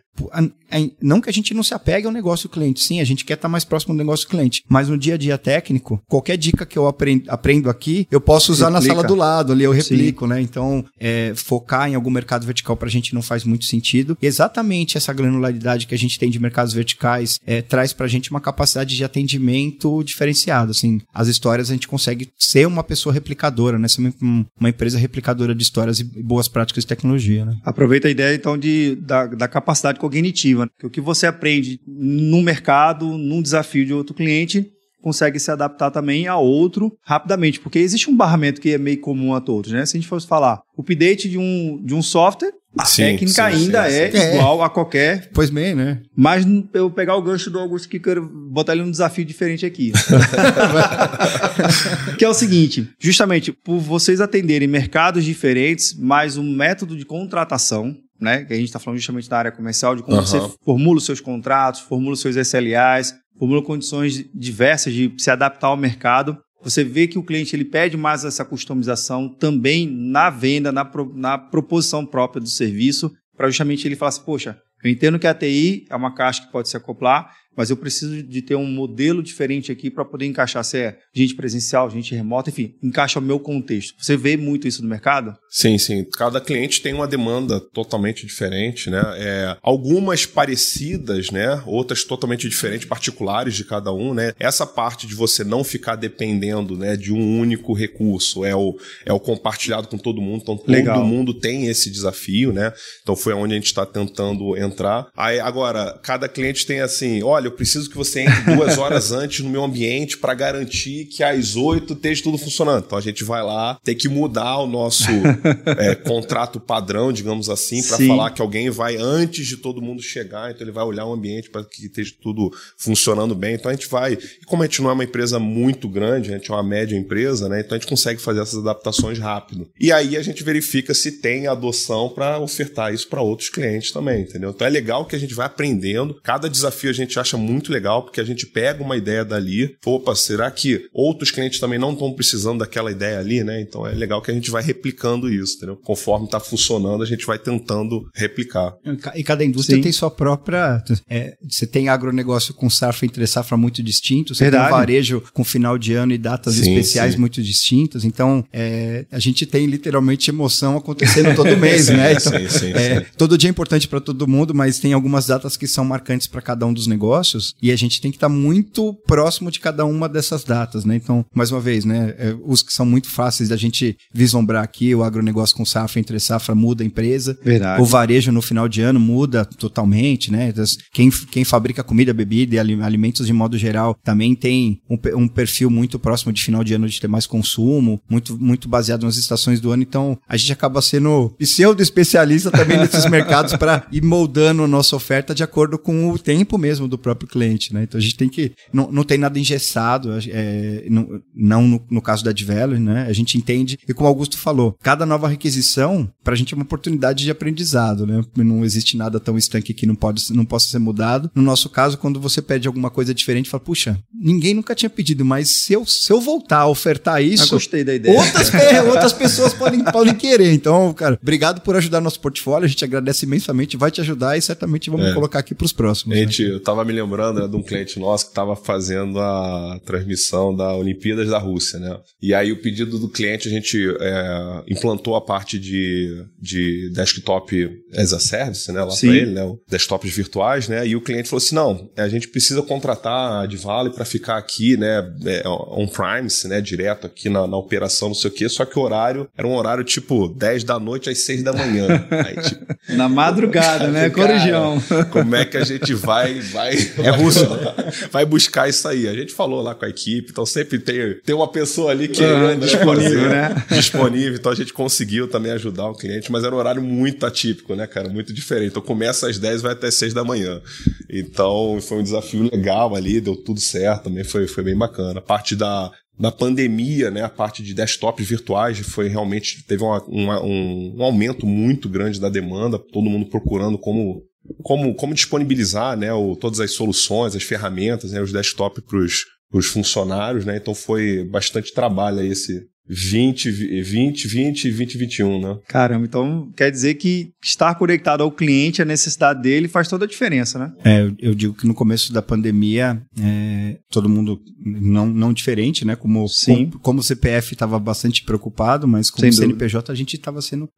não que a gente não se apegue ao negócio do cliente, sim, a gente quer estar mais próximo do negócio do cliente, mas no dia a dia técnico, qualquer dica que eu aprendo, aqui, eu posso usar Replica. na sala do lado, ali eu replico, sim. né? Então, é, focar em algum mercado vertical para a gente não faz muito sentido. Exatamente essa granularidade que a gente tem de mercados verticais é, traz para a gente uma capacidade de atendimento diferenciado. Assim, as histórias a gente consegue ser uma pessoa replicadora, né? Ser uma, uma empresa replicadora de histórias e boas práticas de tecnologia, né? Aproveita a ideia, então, de, da, da capacidade cognitiva. Que o que você aprende no mercado, num desafio de outro cliente, consegue se adaptar também a outro rapidamente, porque existe um barramento que é meio comum a todos, né? Se a gente fosse falar, o update de um, de um software, a sim, técnica sim, ainda sim, é igual a qualquer. Pois bem, né? Mas eu pegar o gancho do Augusto que quero botar ele num desafio diferente aqui. que é o seguinte: justamente por vocês atenderem mercados diferentes, mas um método de contratação né? Que a gente está falando justamente da área comercial, de como uhum. você formula os seus contratos, formula os seus SLAs, formula condições diversas de se adaptar ao mercado. Você vê que o cliente ele pede mais essa customização também na venda, na, pro, na proposição própria do serviço, para justamente ele falar assim, poxa, eu entendo que a TI é uma caixa que pode se acoplar, mas eu preciso de ter um modelo diferente aqui para poder encaixar se é gente presencial, gente remota, enfim, encaixa o meu contexto. Você vê muito isso no mercado? Sim, sim. Cada cliente tem uma demanda totalmente diferente, né? É, algumas parecidas, né? Outras totalmente diferentes, particulares de cada um, né? Essa parte de você não ficar dependendo, né, de um único recurso, é o, é o compartilhado com todo mundo, então Legal. todo mundo tem esse desafio, né? Então foi onde a gente está tentando entrar. Aí agora, cada cliente tem assim, olha, eu preciso que você entre duas horas antes no meu ambiente para garantir que às oito esteja tudo funcionando. Então a gente vai lá, tem que mudar o nosso é, contrato padrão, digamos assim, para falar que alguém vai antes de todo mundo chegar, então ele vai olhar o ambiente para que esteja tudo funcionando bem. Então a gente vai, e como a gente não é uma empresa muito grande, a gente é uma média empresa, né? Então a gente consegue fazer essas adaptações rápido. E aí a gente verifica se tem adoção para ofertar isso para outros clientes também, entendeu? Então é legal que a gente vai aprendendo. Cada desafio a gente acha muito legal, porque a gente pega uma ideia dali, opa, será que outros clientes também não estão precisando daquela ideia ali, né? Então é legal que a gente vai replicando isso, entendeu? Conforme está funcionando, a gente vai tentando replicar. E cada indústria Sim. tem sua própria. é, você tem agronegócio com safra entre safra muito distinto, você Verdade. tem varejo com final de ano e datas Sim, especiais sim. muito distintas. Então, é, a gente tem literalmente emoção acontecendo todo mês, Sim, né? Então, sim, sim, é, sim. todo dia é importante para todo mundo, mas tem algumas datas que são marcantes para cada um dos negócios e a gente tem que estar muito próximo de cada uma dessas datas, né? Então, mais uma vez, né? é, os que são muito fáceis da gente vislumbrar aqui, o agronegócio com safra entre safra muda a empresa. Verdade. O varejo no final de ano muda totalmente, né? Quem, quem fabrica comida, bebida e ali- alimentos de modo geral também tem um, um perfil muito próximo de final de ano de ter mais consumo, muito, muito baseado nas estações do ano. Então a gente acaba sendo pseudo-especialista também nesses mercados para ir moldando a nossa oferta de acordo com o tempo mesmo do próprio cliente, né? Então a gente tem que. Não, não tem nada engessado, é, não, não no, no caso da Advalue, né? A gente entende, e como o Augusto falou, cada nova requisição, para a gente é uma oportunidade de aprendizado, né? Não existe nada tão estanque que não, pode, não possa ser mudado. No nosso caso, quando você pede alguma coisa diferente, fala, puxa, ninguém nunca tinha pedido, mas se eu, se eu voltar a ofertar Eu isso, gostei da ideia. Outras, outras pessoas podem, podem querer. Então, cara, obrigado por ajudar nosso portfólio. A gente agradece imensamente, vai te ajudar e certamente vamos É. colocar aqui para os próximos. Né? gente, eu tava me lembrando né, de um cliente nosso que estava fazendo a transmissão da Olimpíadas da Rússia, né? E aí o pedido do cliente, a gente é, implantou a parte de, de desktop as a service, né? Lá para ele, né? Desktops virtuais, né? E o cliente falou assim, não, a gente precisa contratar a Advale para ficar aqui, né? É, on-premise, né? Direto aqui na, na operação, não sei o quê. Só que o horário era um horário tipo 10 da noite às 6 da manhã. Aí, tipo, Na madrugada, né? Corujão. Como é que a gente vai, vai, é russo, vai buscar isso aí? A gente falou lá com a equipe, então sempre tem, tem uma pessoa ali que Ah, né, disponível, né? Disponível, então a gente conseguiu também ajudar o cliente, mas era um horário muito atípico, né, cara? Muito diferente. Então começa às 10 vai até 6 da manhã. Então foi um desafio legal ali, deu tudo certo, também foi, foi bem bacana. A parte da, da pandemia, né, a parte de desktops virtuais foi realmente teve uma- uma- um, um aumento muito grande da demanda, todo mundo procurando como como, como disponibilizar né, o, todas as soluções, as ferramentas, né, os desktops para os funcionários, né? Então foi bastante trabalho aí esse 20, 20, 20 e 2021, né? Caramba, então quer dizer que estar conectado ao cliente, a necessidade dele, faz toda a diferença, né? É, eu, digo que no começo da pandemia, é, todo mundo não, não diferente, né? Como, Sim. como, como o CPF estava bastante preocupado, mas como Sem o dúvida. CNPJ a gente estava sendo,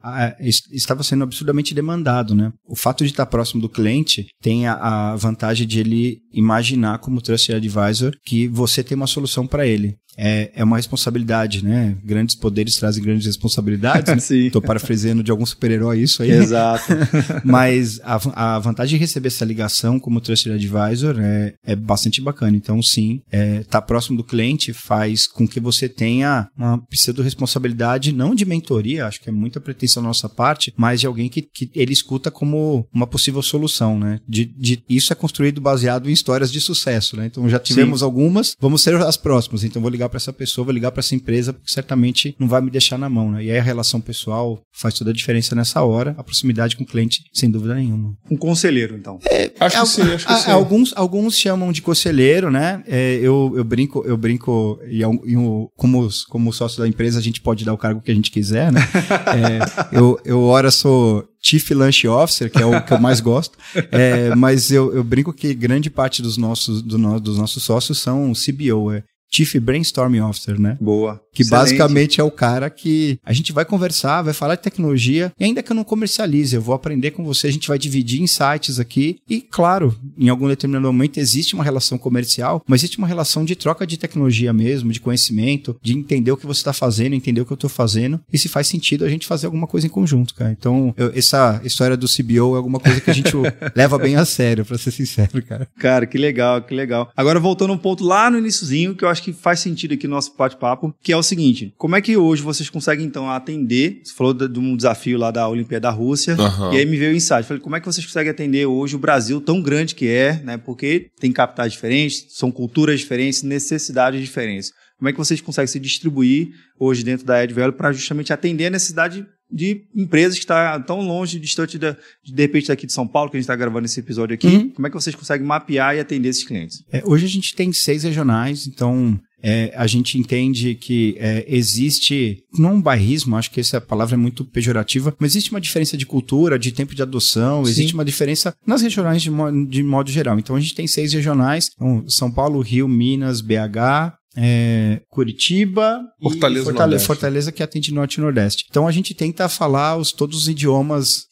es- estava sendo absurdamente demandado, né? O fato de estar próximo do cliente tem a, a vantagem de ele imaginar como Trusted Advisor que você tem uma solução para ele. É, é uma responsabilidade, né? Grandes poderes trazem grandes responsabilidades. né? Sim. Tô parafraseando de algum super-herói isso aí. Exato. Mas a, a vantagem de receber essa ligação como Trusted Advisor é, é bastante bacana. Então, sim, é, tá próximo do cliente faz com que você tenha uma pseudo-responsabilidade, não de mentoria, acho que é muita pretensão da nossa parte, mas de alguém que, que ele escuta como uma possível solução, né? De, de- isso é construído baseado em histórias de sucesso, né? Então, já tivemos algumas, vamos ser as próximas. Então, vou ligar para essa pessoa, vou ligar para essa empresa, porque certamente não vai me deixar na mão, né? E aí a relação pessoal faz toda a diferença nessa hora, a proximidade com o cliente, sem dúvida nenhuma. Um conselheiro, então. Acho que sim, acho que Ah, sim. Alguns, alguns chamam de conselheiro, né? é, eu, eu brinco, eu brinco, e, e um, como, como sócio da empresa, a gente pode dar o cargo que a gente quiser, né? é, eu, eu, ora, sou Chief Lunch Officer, que é o que eu mais gosto, é, mas eu, eu brinco que grande parte dos nossos, do no, dos nossos sócios são CBO, é Chief Brainstorming Officer, né? Boa. Que Excelente. basicamente é o cara que a gente vai conversar, vai falar de tecnologia, e ainda que eu não comercialize, eu vou aprender com você, a gente vai dividir insights aqui. E, claro, em algum determinado momento existe uma relação comercial, mas existe uma relação de troca de tecnologia mesmo, de conhecimento, de entender o que você está fazendo, entender o que eu estou fazendo, e se faz sentido a gente fazer alguma coisa em conjunto, cara. Então, eu, essa história do CBO é alguma coisa que a gente leva bem a sério, para ser sincero, cara. Cara, que legal, que legal. Agora, voltando um ponto lá no iníciozinho, que eu acho que faz sentido aqui no nosso bate-papo, que é o seguinte: como é que hoje vocês conseguem, então, atender? Você falou de, um desafio lá da Olimpíada da Rússia, uhum. e aí me veio o insight. Falei, como é que vocês conseguem atender hoje o Brasil tão grande que é, né? Porque tem capitais diferentes, são culturas diferentes, necessidades diferentes. Como é que vocês conseguem se distribuir hoje dentro da EdVelo para justamente atender a necessidade de empresas que estão tá tão longe, distante de, de repente daqui de São Paulo, que a gente está gravando esse episódio aqui. Uhum. Como é que vocês conseguem mapear e atender esses clientes? É, hoje a gente tem seis regionais, então é, a gente entende que é, existe, não um bairrismo, acho que essa palavra é muito pejorativa, mas existe uma diferença de cultura, de tempo de adoção, Sim. existe uma diferença nas regionais de, mo de modo geral. Então a gente tem seis regionais, então, São Paulo, Rio, Minas, BH, é, Curitiba Fortaleza, e Fortaleza, Fortaleza, que atende Norte e Nordeste. Então a gente tenta falar os, todos os idiomas,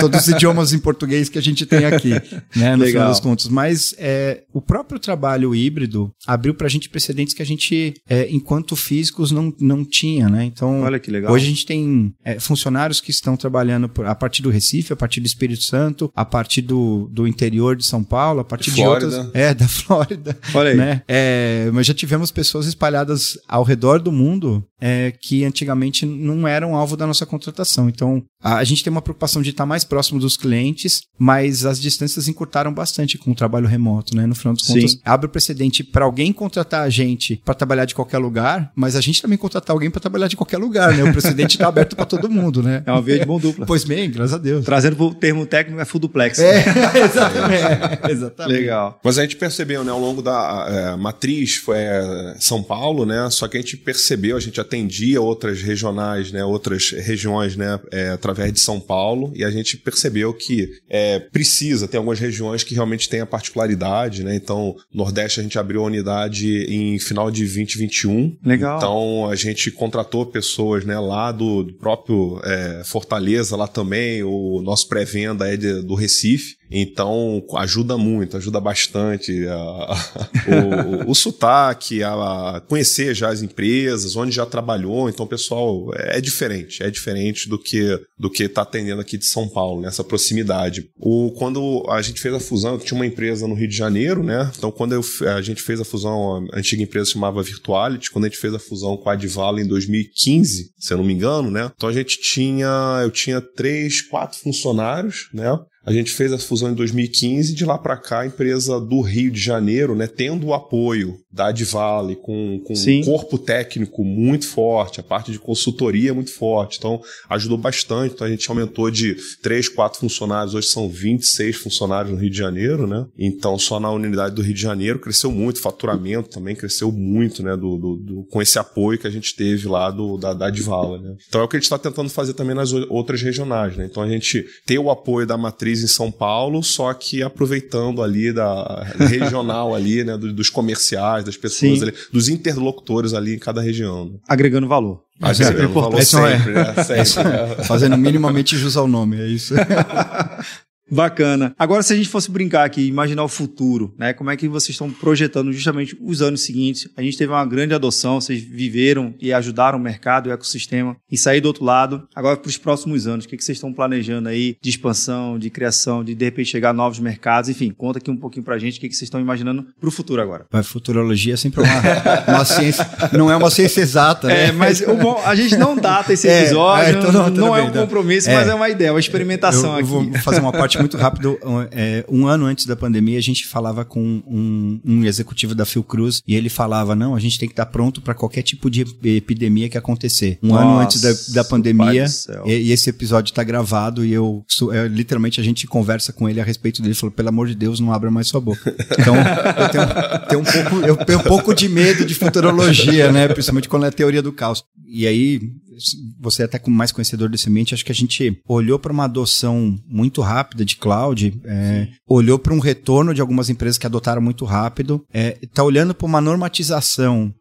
todos os idiomas em português que a gente tem aqui, né, no Legal. final dos contos. Mas é, o próprio trabalho híbrido abriu para a gente precedentes que a gente, é, enquanto físicos, não, não tinha, né? Então, Olha que legal. hoje a gente tem é, funcionários que estão trabalhando por, a partir do Recife, a partir do Espírito Santo, a partir do, do interior de São Paulo, a partir de, de outras, é da Flórida, Olha aí. né? É, mas já tivemos pessoas pessoas espalhadas ao redor do mundo é, que antigamente não eram alvo da nossa contratação. Então, a, a, gente tem uma preocupação de estar mais próximo dos clientes, mas as distâncias encurtaram bastante com o trabalho remoto, né? No final dos contos, Sim. abre o precedente para alguém contratar a gente para trabalhar de qualquer lugar, mas a gente também contratar alguém para trabalhar de qualquer lugar, né? O precedente está aberto para todo mundo, né? É uma via de mão dupla. Pois bem, graças a Deus. Trazendo o termo técnico, é full duplex. É, exatamente. exatamente. Legal. Mas a gente percebeu, né, ao longo da é, matriz, foi é, São Paulo, né? Só que a gente percebeu, a gente atendia outras regionais, né? Outras regiões, né? É, através de São Paulo e a gente percebeu que é, precisa, tem algumas regiões que realmente têm a particularidade, né? Então, Nordeste a gente abriu a unidade em final de 2021. Legal. Então, a gente contratou pessoas, né? Lá do, do próprio é, Fortaleza, lá também, o nosso pré-venda é de, do Recife. Então, ajuda muito, ajuda bastante a, a, o, o, sotaque, a, conhecer já as empresas, onde já trabalhou. Então, pessoal, é diferente, é diferente do que do que está atendendo aqui de São Paulo, nessa né, proximidade. O, quando a gente fez a fusão, tinha uma empresa no Rio de Janeiro, né? Então, quando eu, a gente fez a fusão, a antiga empresa chamava Virtuality, quando a gente fez a fusão com a Advala em 2015, se eu não me engano, né? Então, a gente tinha, eu tinha três, quatro funcionários, né? A gente fez a fusão em 2015, de lá para cá a empresa do Rio de Janeiro, né, tendo o apoio da Advale com, com um corpo técnico muito forte, a parte de consultoria muito forte, então ajudou bastante. Então a gente aumentou de 3, 4 funcionários, hoje são 26 funcionários no Rio de Janeiro, né? Então só na unidade do Rio de Janeiro cresceu muito, faturamento também cresceu muito, né, do, do, do com esse apoio que a gente teve lá do, da, da Advala, né? Então é o que a gente está tentando fazer também nas outras regionais, né? Então a gente ter o apoio da matriz em São Paulo, só que aproveitando ali da regional ali, né, dos comerciais, das pessoas ali, dos interlocutores ali em cada região. Né? Agregando valor. Agregando é valor sempre, é. né? sempre. Fazendo minimamente jus ao nome, é isso. Bacana. Agora, se a gente fosse brincar aqui, imaginar o futuro, né? Como é que vocês estão projetando justamente os anos seguintes? A gente teve uma grande adoção, vocês viveram e ajudaram o mercado, o ecossistema, e sair do outro lado. Agora, para os próximos anos, o que, que vocês estão planejando aí de expansão, de criação, de de repente chegar a novos mercados? Enfim, conta aqui um pouquinho para a gente o que, que vocês estão imaginando para o futuro agora. A futurologia é sempre uma, uma ciência, não é uma ciência exata, né? É, mas bom, a gente não data esse é, episódio, é, é, então não, não é um compromisso, mas é uma ideia, uma experimentação eu, eu aqui. Vou fazer uma parte muito rápido. É, um ano antes da pandemia, a gente falava com um, um, executivo da Fiocruz e ele falava: não, a gente tem que estar pronto para qualquer tipo de epidemia que acontecer. Um Nossa, ano antes da, da pandemia, e, e, esse episódio está gravado e eu é, literalmente a gente conversa com ele a respeito dele. Falou: pelo amor de Deus, não abra mais sua boca. Então, eu tenho, tenho, um pouco, eu tenho um pouco de medo de futurologia, né? Principalmente quando é a teoria do caos. E aí, você é até como mais conhecedor desse ambiente, acho que a gente olhou para uma adoção muito rápida de cloud, é, olhou para um retorno de algumas empresas que adotaram muito rápido, está é, tá olhando para uma normatização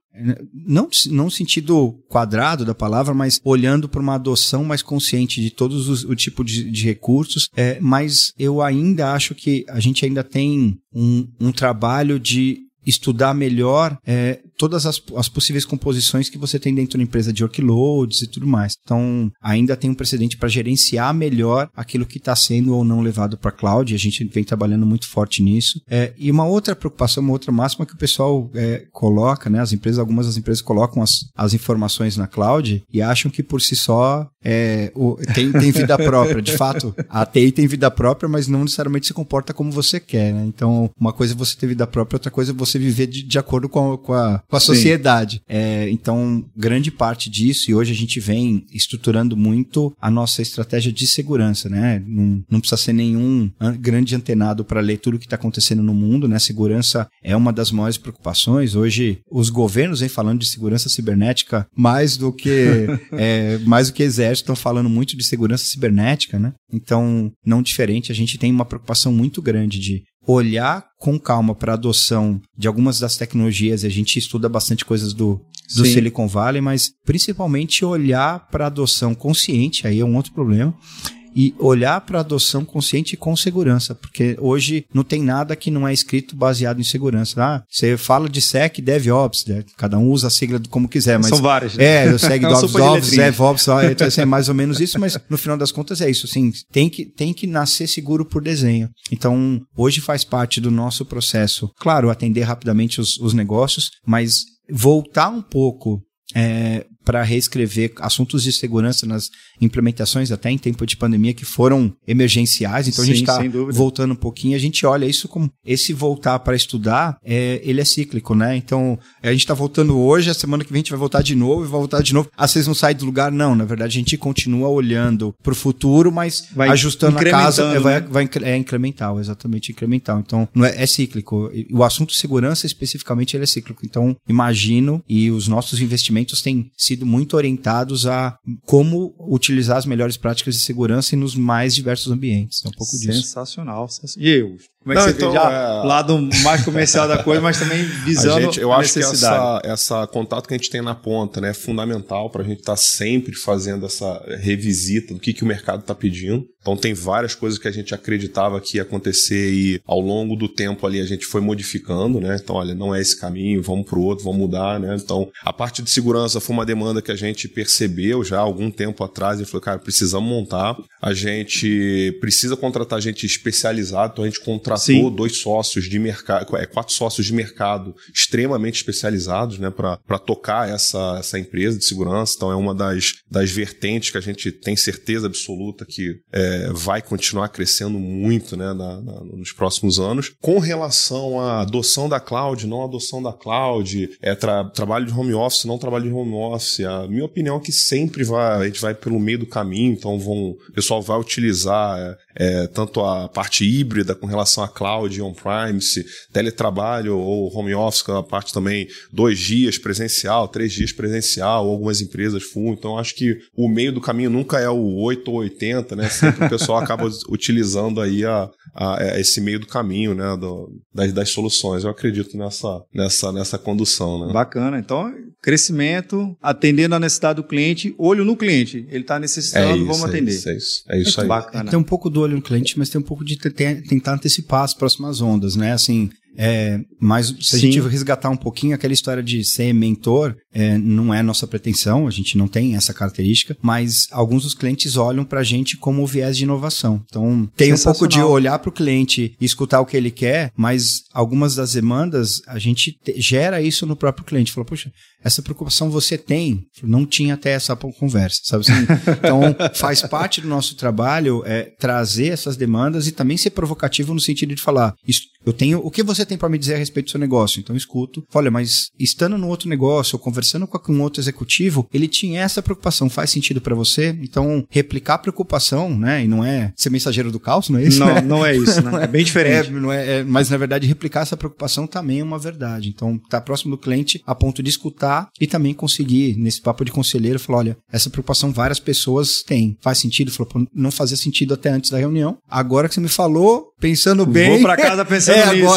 não não sentido quadrado da palavra, mas olhando para uma adoção mais consciente de todos os, o tipo de, de recursos. É, mas eu ainda acho que a gente ainda tem um, um trabalho de estudar melhor é, todas as, as, possíveis composições que você tem dentro da empresa de workloads e tudo mais. Então, ainda tem um precedente para gerenciar melhor aquilo que está sendo ou não levado para cloud, a gente vem trabalhando muito forte nisso. É, e uma outra preocupação, uma outra máxima que o pessoal é, coloca, né, as empresas, algumas das empresas colocam as, as informações na cloud e acham que por si só é, o, tem, tem vida própria. De fato, a TI tem vida própria, mas não necessariamente se comporta como você quer. Né? Então, uma coisa é você ter vida própria, outra coisa é você viver de, de acordo com a, com a, com a sociedade. É, então, grande parte disso, e hoje a gente vem estruturando muito a nossa estratégia de segurança. Né? Não, não precisa ser nenhum grande antenado para ler tudo o que está acontecendo no mundo. Né? Segurança é uma das maiores preocupações. Hoje, os governos vêm falando de segurança cibernética mais do que, é, mais do que exército estão falando muito de segurança cibernética, né? Então, não diferente, a gente tem uma preocupação muito grande de olhar com calma para a adoção de algumas das tecnologias. A gente estuda bastante coisas do, do Silicon Valley, mas principalmente olhar para a adoção consciente, aí é um outro problema e olhar para a adoção consciente e com segurança, porque hoje não tem nada que não é escrito baseado em segurança. Ah, você fala de SEC, DevOps, né? cada um usa a sigla como quiser, mas são várias. Né? É, eu segue DevOps, DevOps, então, assim, é mais ou menos isso, mas no final das contas é isso, assim, tem que tem que nascer seguro por desenho. Então, hoje faz parte do nosso processo, claro, atender rapidamente os, os negócios, mas voltar um pouco é, para reescrever assuntos de segurança nas implementações, até em tempo de pandemia, que foram emergenciais. Então Sim, a gente está voltando um pouquinho. A gente olha isso como esse voltar para estudar, é, ele é cíclico, né? Então a gente está voltando hoje, a semana que vem a gente vai voltar de novo e vai voltar de novo. Às vezes não sai do lugar, não. Na verdade, a gente continua olhando para o futuro, mas vai ajustando a casa. É, vai, né? vai, é incremental, exatamente incremental. Então não é, é cíclico. O assunto segurança especificamente ele é cíclico. Então imagino e os nossos investimentos têm sido sido muito orientados a como utilizar as melhores práticas de segurança nos mais diversos ambientes. É um pouco disso. Sensacional. E eu, como é que Não, você então, já é... lado mais comercial da coisa, mas também visando a gente, Eu a acho que essa, essa contato que a gente tem na ponta né, é fundamental para a gente estar tá sempre fazendo essa revisita do que, que o mercado está pedindo. Então tem várias coisas que a gente acreditava que ia acontecer e ao longo do tempo ali a gente foi modificando, né? Então, olha, não é esse caminho, vamos para o outro, vamos mudar, né? Então, a parte de segurança foi uma demanda que a gente percebeu já há algum tempo atrás e falou, cara, precisamos montar. A gente precisa contratar gente especializada, então a gente contratou contratou Sim. dois sócios de mercado, é, quatro sócios de mercado extremamente especializados, né, para tocar essa, essa empresa de segurança. Então é uma das, das vertentes que a gente tem certeza absoluta que é, vai continuar crescendo muito, né, na, na, nos próximos anos. Com relação à adoção da cloud, não adoção da cloud, é tra, trabalho de home office, não trabalho de home office, a minha opinião é que sempre vai, a gente vai pelo meio do caminho, então vão, o pessoal vai utilizar é, tanto a parte híbrida com relação à cloud, on-premise, teletrabalho ou home office, que é a parte também dois dias presencial, três dias presencial, algumas empresas full. Então, acho que o meio do caminho nunca é o 8 ou 80, né? Sempre o pessoal acaba utilizando aí a, a, a, esse meio do caminho, né? Do, das, das soluções. Eu acredito nessa, nessa, nessa condução, né? Bacana. Então, crescimento, atendendo a necessidade do cliente, olho no cliente. Ele está necessitando, é isso, vamos é atender. Isso, é isso, é isso aí. Bacana. Tem um pouco do olho no cliente, mas tem um pouco de tentar antecipar as próximas ondas, né? Assim, é, mas se a Sim. gente resgatar um pouquinho aquela história de ser mentor, é, não é nossa pretensão, a gente não tem essa característica, mas alguns dos clientes olham para a gente como viés de inovação. Então, tem um pouco de olhar para o cliente e escutar o que ele quer, mas algumas das demandas, a gente te, gera isso no próprio cliente. Fala, poxa, essa preocupação você tem, não tinha até essa conversa, sabe assim? Então, faz parte do nosso trabalho é, trazer essas demandas e também ser provocativo no sentido de falar, eu tenho, o que você tem para me dizer a respeito do seu negócio? Então, eu escuto, olha, mas estando no outro negócio, ou conversando com um outro executivo, ele tinha essa preocupação, faz sentido para você? Então, replicar a preocupação, né? E não é ser mensageiro do caos, não é isso? Não, né? não é isso, né? É bem diferente. É, não é, é, mas, na verdade, replicar essa preocupação também é uma verdade. Então, estar tá próximo do cliente a ponto de escutar e também conseguir, nesse papo de conselheiro, falar, olha, essa preocupação várias pessoas têm. Faz sentido? Falou, não fazia sentido até antes da reunião. Agora que você me falou, pensando bem... Vou para casa pensando é, nisso.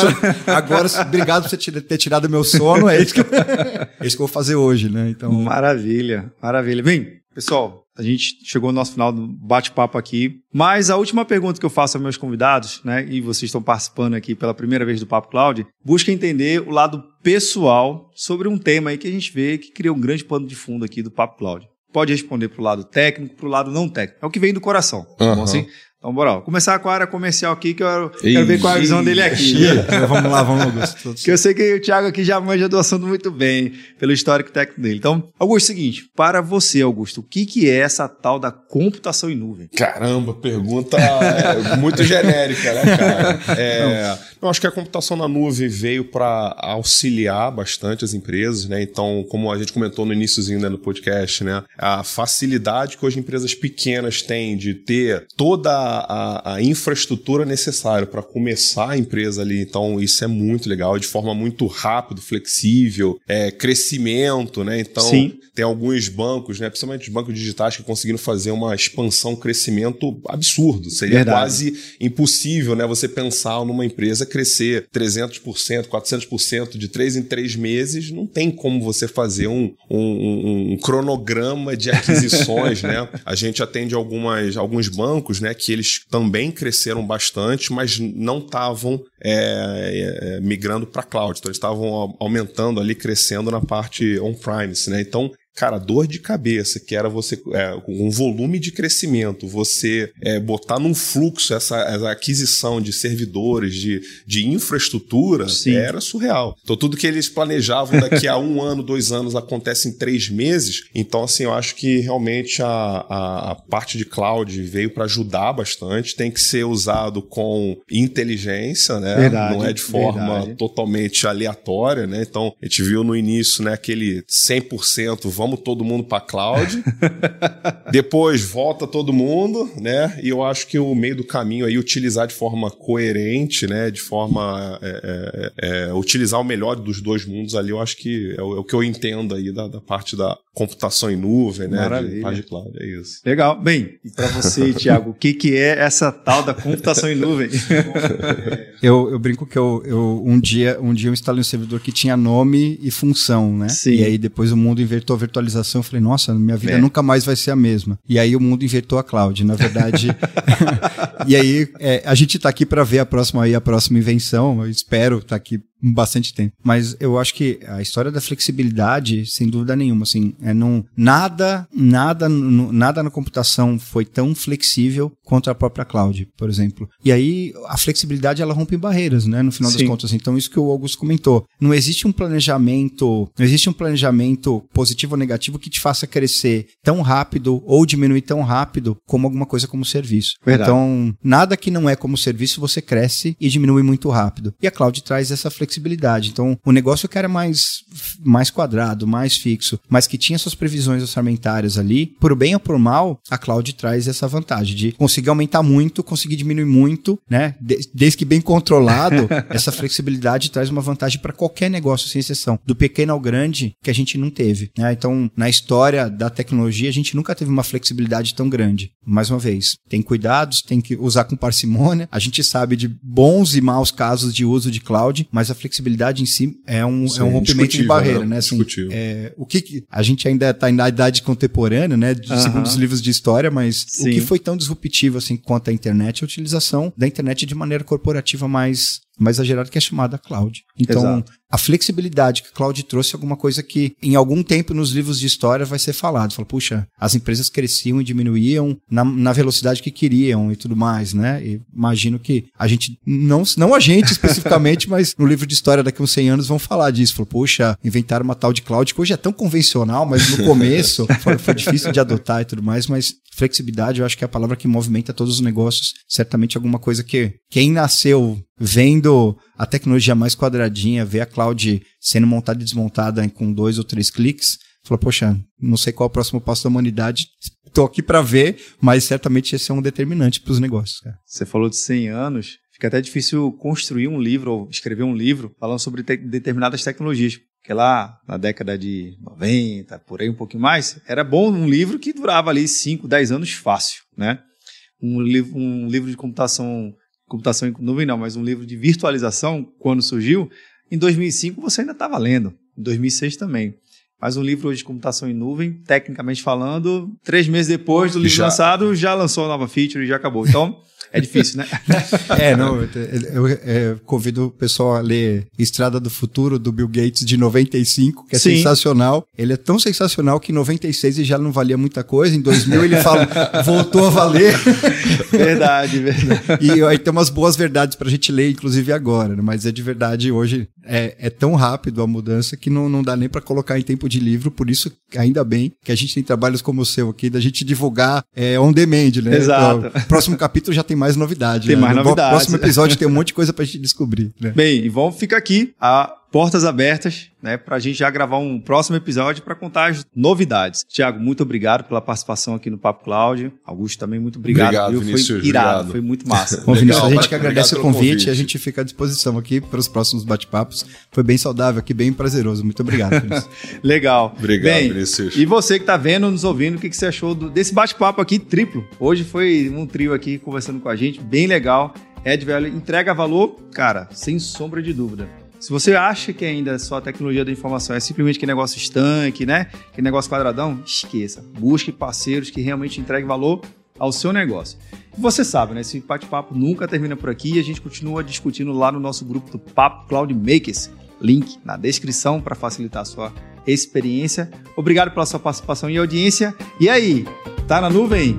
Agora, agora, obrigado por você ter tirado meu sono, é isso que eu, é isso que eu vou fazer hoje, né? Então... Maravilha, maravilha. Bem, pessoal, a gente chegou no nosso final do bate-papo aqui. Mas a última pergunta que eu faço aos meus convidados, né, e vocês estão participando aqui pela primeira vez do Papo Cloud, busca entender o lado pessoal sobre um tema aí que a gente vê que cria um grande pano de fundo aqui do Papo Cloud. Pode responder para o lado técnico, para o lado não técnico. É o que vem do coração. Tá bom assim? Então, bora lá. Começar com a área comercial aqui, que eu quero, ver qual é a visão dele aqui. vamos lá, vamos lá, Augusto. que eu sei que o Thiago aqui já manja do assunto muito bem, pelo histórico técnico dele. Então, Augusto, é o seguinte, para você, Augusto, o que, que é essa tal da computação em nuvem? Caramba, pergunta é, muito genérica, né, cara? É, eu acho que a computação na nuvem veio para auxiliar bastante as empresas, né? Então, como a gente comentou no iníciozinho né, do podcast, né? A facilidade que hoje empresas pequenas têm de ter toda a, a infraestrutura necessária para começar a empresa ali. Então, isso é muito legal, de forma muito rápida, flexível, é, crescimento, né? Então, Sim. tem alguns bancos, né? Principalmente os bancos digitais que conseguiram fazer uma expansão, crescimento absurdo. Seria Verdade. quase impossível, né? Você pensar numa empresa crescer 300%, 400% de três em três meses. Não tem como você fazer um, um, um cronograma de aquisições, né? A gente atende algumas, alguns bancos, né? Que eles também cresceram bastante, mas não estavam é, é, migrando para cloud. Então, eles estavam aumentando ali, crescendo na parte on-premise, né? Então, Cara, dor de cabeça, que era você, é, um volume de crescimento, você é, botar num fluxo essa, essa, aquisição de servidores, de, de infraestrutura, Sim. era surreal. Então, tudo que eles planejavam daqui a um ano, dois anos, acontece em três meses. Então, assim, eu acho que realmente a, a, a parte de cloud veio para ajudar bastante, tem que ser usado com inteligência, né? Verdade, Não é de forma verdade. totalmente aleatória, né? Então, a gente viu no início, né, aquele 100%, vamos vamos todo mundo para cloud. Depois volta todo mundo, né? E eu acho que o meio do caminho aí utilizar de forma coerente, né? De forma é, é, é, utilizar o melhor dos dois mundos ali, eu acho que é o, é o que eu entendo aí da, da, parte da computação em nuvem, né? Maravilha. De, de cloud, é isso. Legal. Bem, e para você, Tiago, o que, que é essa tal da computação em nuvem? eu, eu brinco que eu, eu um dia um dia eu instalei um servidor que tinha nome e função, né? Sim. E aí depois o mundo invertou a virtualização, eu falei, nossa, minha vida é. nunca mais vai ser a mesma. E aí o mundo invertou a cloud, na verdade. e aí é, a gente está aqui para ver a próxima aí a próxima invenção. Eu espero estar tá aqui bastante tempo. Mas eu acho que a história da flexibilidade, sem dúvida nenhuma, assim, é não nada, nada, nada na computação foi tão flexível quanto a própria cloud, por exemplo. E aí a flexibilidade ela rompe barreiras, né, no final Sim. das contas. Então isso que o Augusto comentou, não existe um planejamento, não existe um planejamento positivo ou negativo que te faça crescer tão rápido ou diminuir tão rápido como alguma coisa como serviço. Verdade. Então, nada que não é como serviço você cresce e diminui muito rápido. E a cloud traz essa flexibilidade flexibilidade. Então, o negócio que era mais, mais quadrado, mais fixo, mas que tinha suas previsões orçamentárias ali, por bem ou por mal, a cloud traz essa vantagem de conseguir aumentar muito, conseguir diminuir muito, né? desde que bem controlado, essa flexibilidade traz uma vantagem para qualquer negócio, sem exceção, do pequeno ao grande, que a gente não teve. Né? Então, na história da tecnologia, a gente nunca teve uma flexibilidade tão grande. Mais uma vez, tem cuidados, tem que usar com parcimônia. A gente sabe de bons e maus casos de uso de cloud, mas a flexibilidade em si é um, Sim, é um rompimento de barreira, né? né? Assim, é, o que, que a gente ainda está na idade contemporânea, né? De, uh -huh. Segundo os livros de história, mas Sim. o que foi tão disruptivo assim quanto a internet é a utilização da internet de maneira corporativa mais mais exagerada que é chamada cloud. Então, Exato. a flexibilidade que a cloud trouxe é alguma coisa que em algum tempo nos livros de história vai ser falado. Fala, puxa, as empresas cresciam e diminuíam na, na velocidade que queriam e tudo mais, né? E imagino que a gente, não, não a gente especificamente, mas no livro de história daqui a uns 100 anos vão falar disso. Falou, puxa, inventaram uma tal de cloud que hoje é tão convencional, mas no começo foi, foi difícil de adotar e tudo mais, mas flexibilidade eu acho que é a palavra que movimenta todos os negócios. Certamente alguma coisa que quem nasceu vendo a tecnologia mais quadradinha, ver a cloud sendo montada e desmontada com dois ou três cliques, falou, poxa, não sei qual é o próximo passo da humanidade, estou aqui para ver, mas certamente esse é um determinante para os negócios. Cara. Você falou de 100 anos, fica até difícil construir um livro ou escrever um livro falando sobre te determinadas tecnologias. Porque lá na década de 90, por aí um pouquinho mais, era bom um livro que durava ali 5, 10 anos fácil, né? Um, livro, um livro de computação computação em nuvem não, mas um livro de virtualização, quando surgiu, em 2005 você ainda estava lendo, em 2006 também. Mas um livro hoje de computação em nuvem, tecnicamente falando, três meses depois do livro já. lançado, já lançou a nova feature e já acabou. Então, é difícil, né? é, não, eu, eu, eu, convido o pessoal a ler Estrada do Futuro, do Bill Gates, de 95, que é Sim. sensacional. Ele é tão sensacional que em 96 ele já não valia muita coisa, em 2000 ele fala, voltou a valer. Verdade, verdade. E aí tem umas boas verdades pra gente ler, inclusive agora, né? mas é de verdade, hoje é, é tão rápido a mudança que não, não dá nem para colocar em tempo de livro, por isso, ainda bem que a gente tem trabalhos como o seu aqui, da gente divulgar é, on demand, né? Exato. Então, próximo capítulo já tem mais novidade. Tem né? mais novidade. No próximo episódio tem um monte de coisa pra gente descobrir. Né? Bem, e vamos ficar aqui a portas abertas, né, para a gente já gravar um próximo episódio para contar as novidades. Tiago, muito obrigado pela participação aqui no Papo Cláudio. Augusto também muito obrigado. Obrigado, viu? Vinícius, Foi irado, obrigado. foi muito massa. Bom, Vinícius, a gente que agradece o convite, convite, e a gente fica à disposição aqui para os próximos bate-papos. Foi bem saudável aqui, bem prazeroso. Muito obrigado, Vinícius. Legal. Obrigado, bem, Vinícius. E você que está vendo, nos ouvindo, o que, que você achou do, desse bate-papo aqui triplo? Hoje foi um trio aqui conversando com a gente, bem legal. Ed Velho entrega valor, cara, sem sombra de dúvida. Se você acha que ainda só a tecnologia da informação é simplesmente que negócio estanque, né? Que negócio quadradão, esqueça. Busque parceiros que realmente entreguem valor ao seu negócio. E você sabe, né? Esse bate-papo nunca termina por aqui e a gente continua discutindo lá no nosso grupo do Papo Cloud Makers. Link na descrição para facilitar a sua experiência. Obrigado pela sua participação e audiência. E aí, tá na nuvem?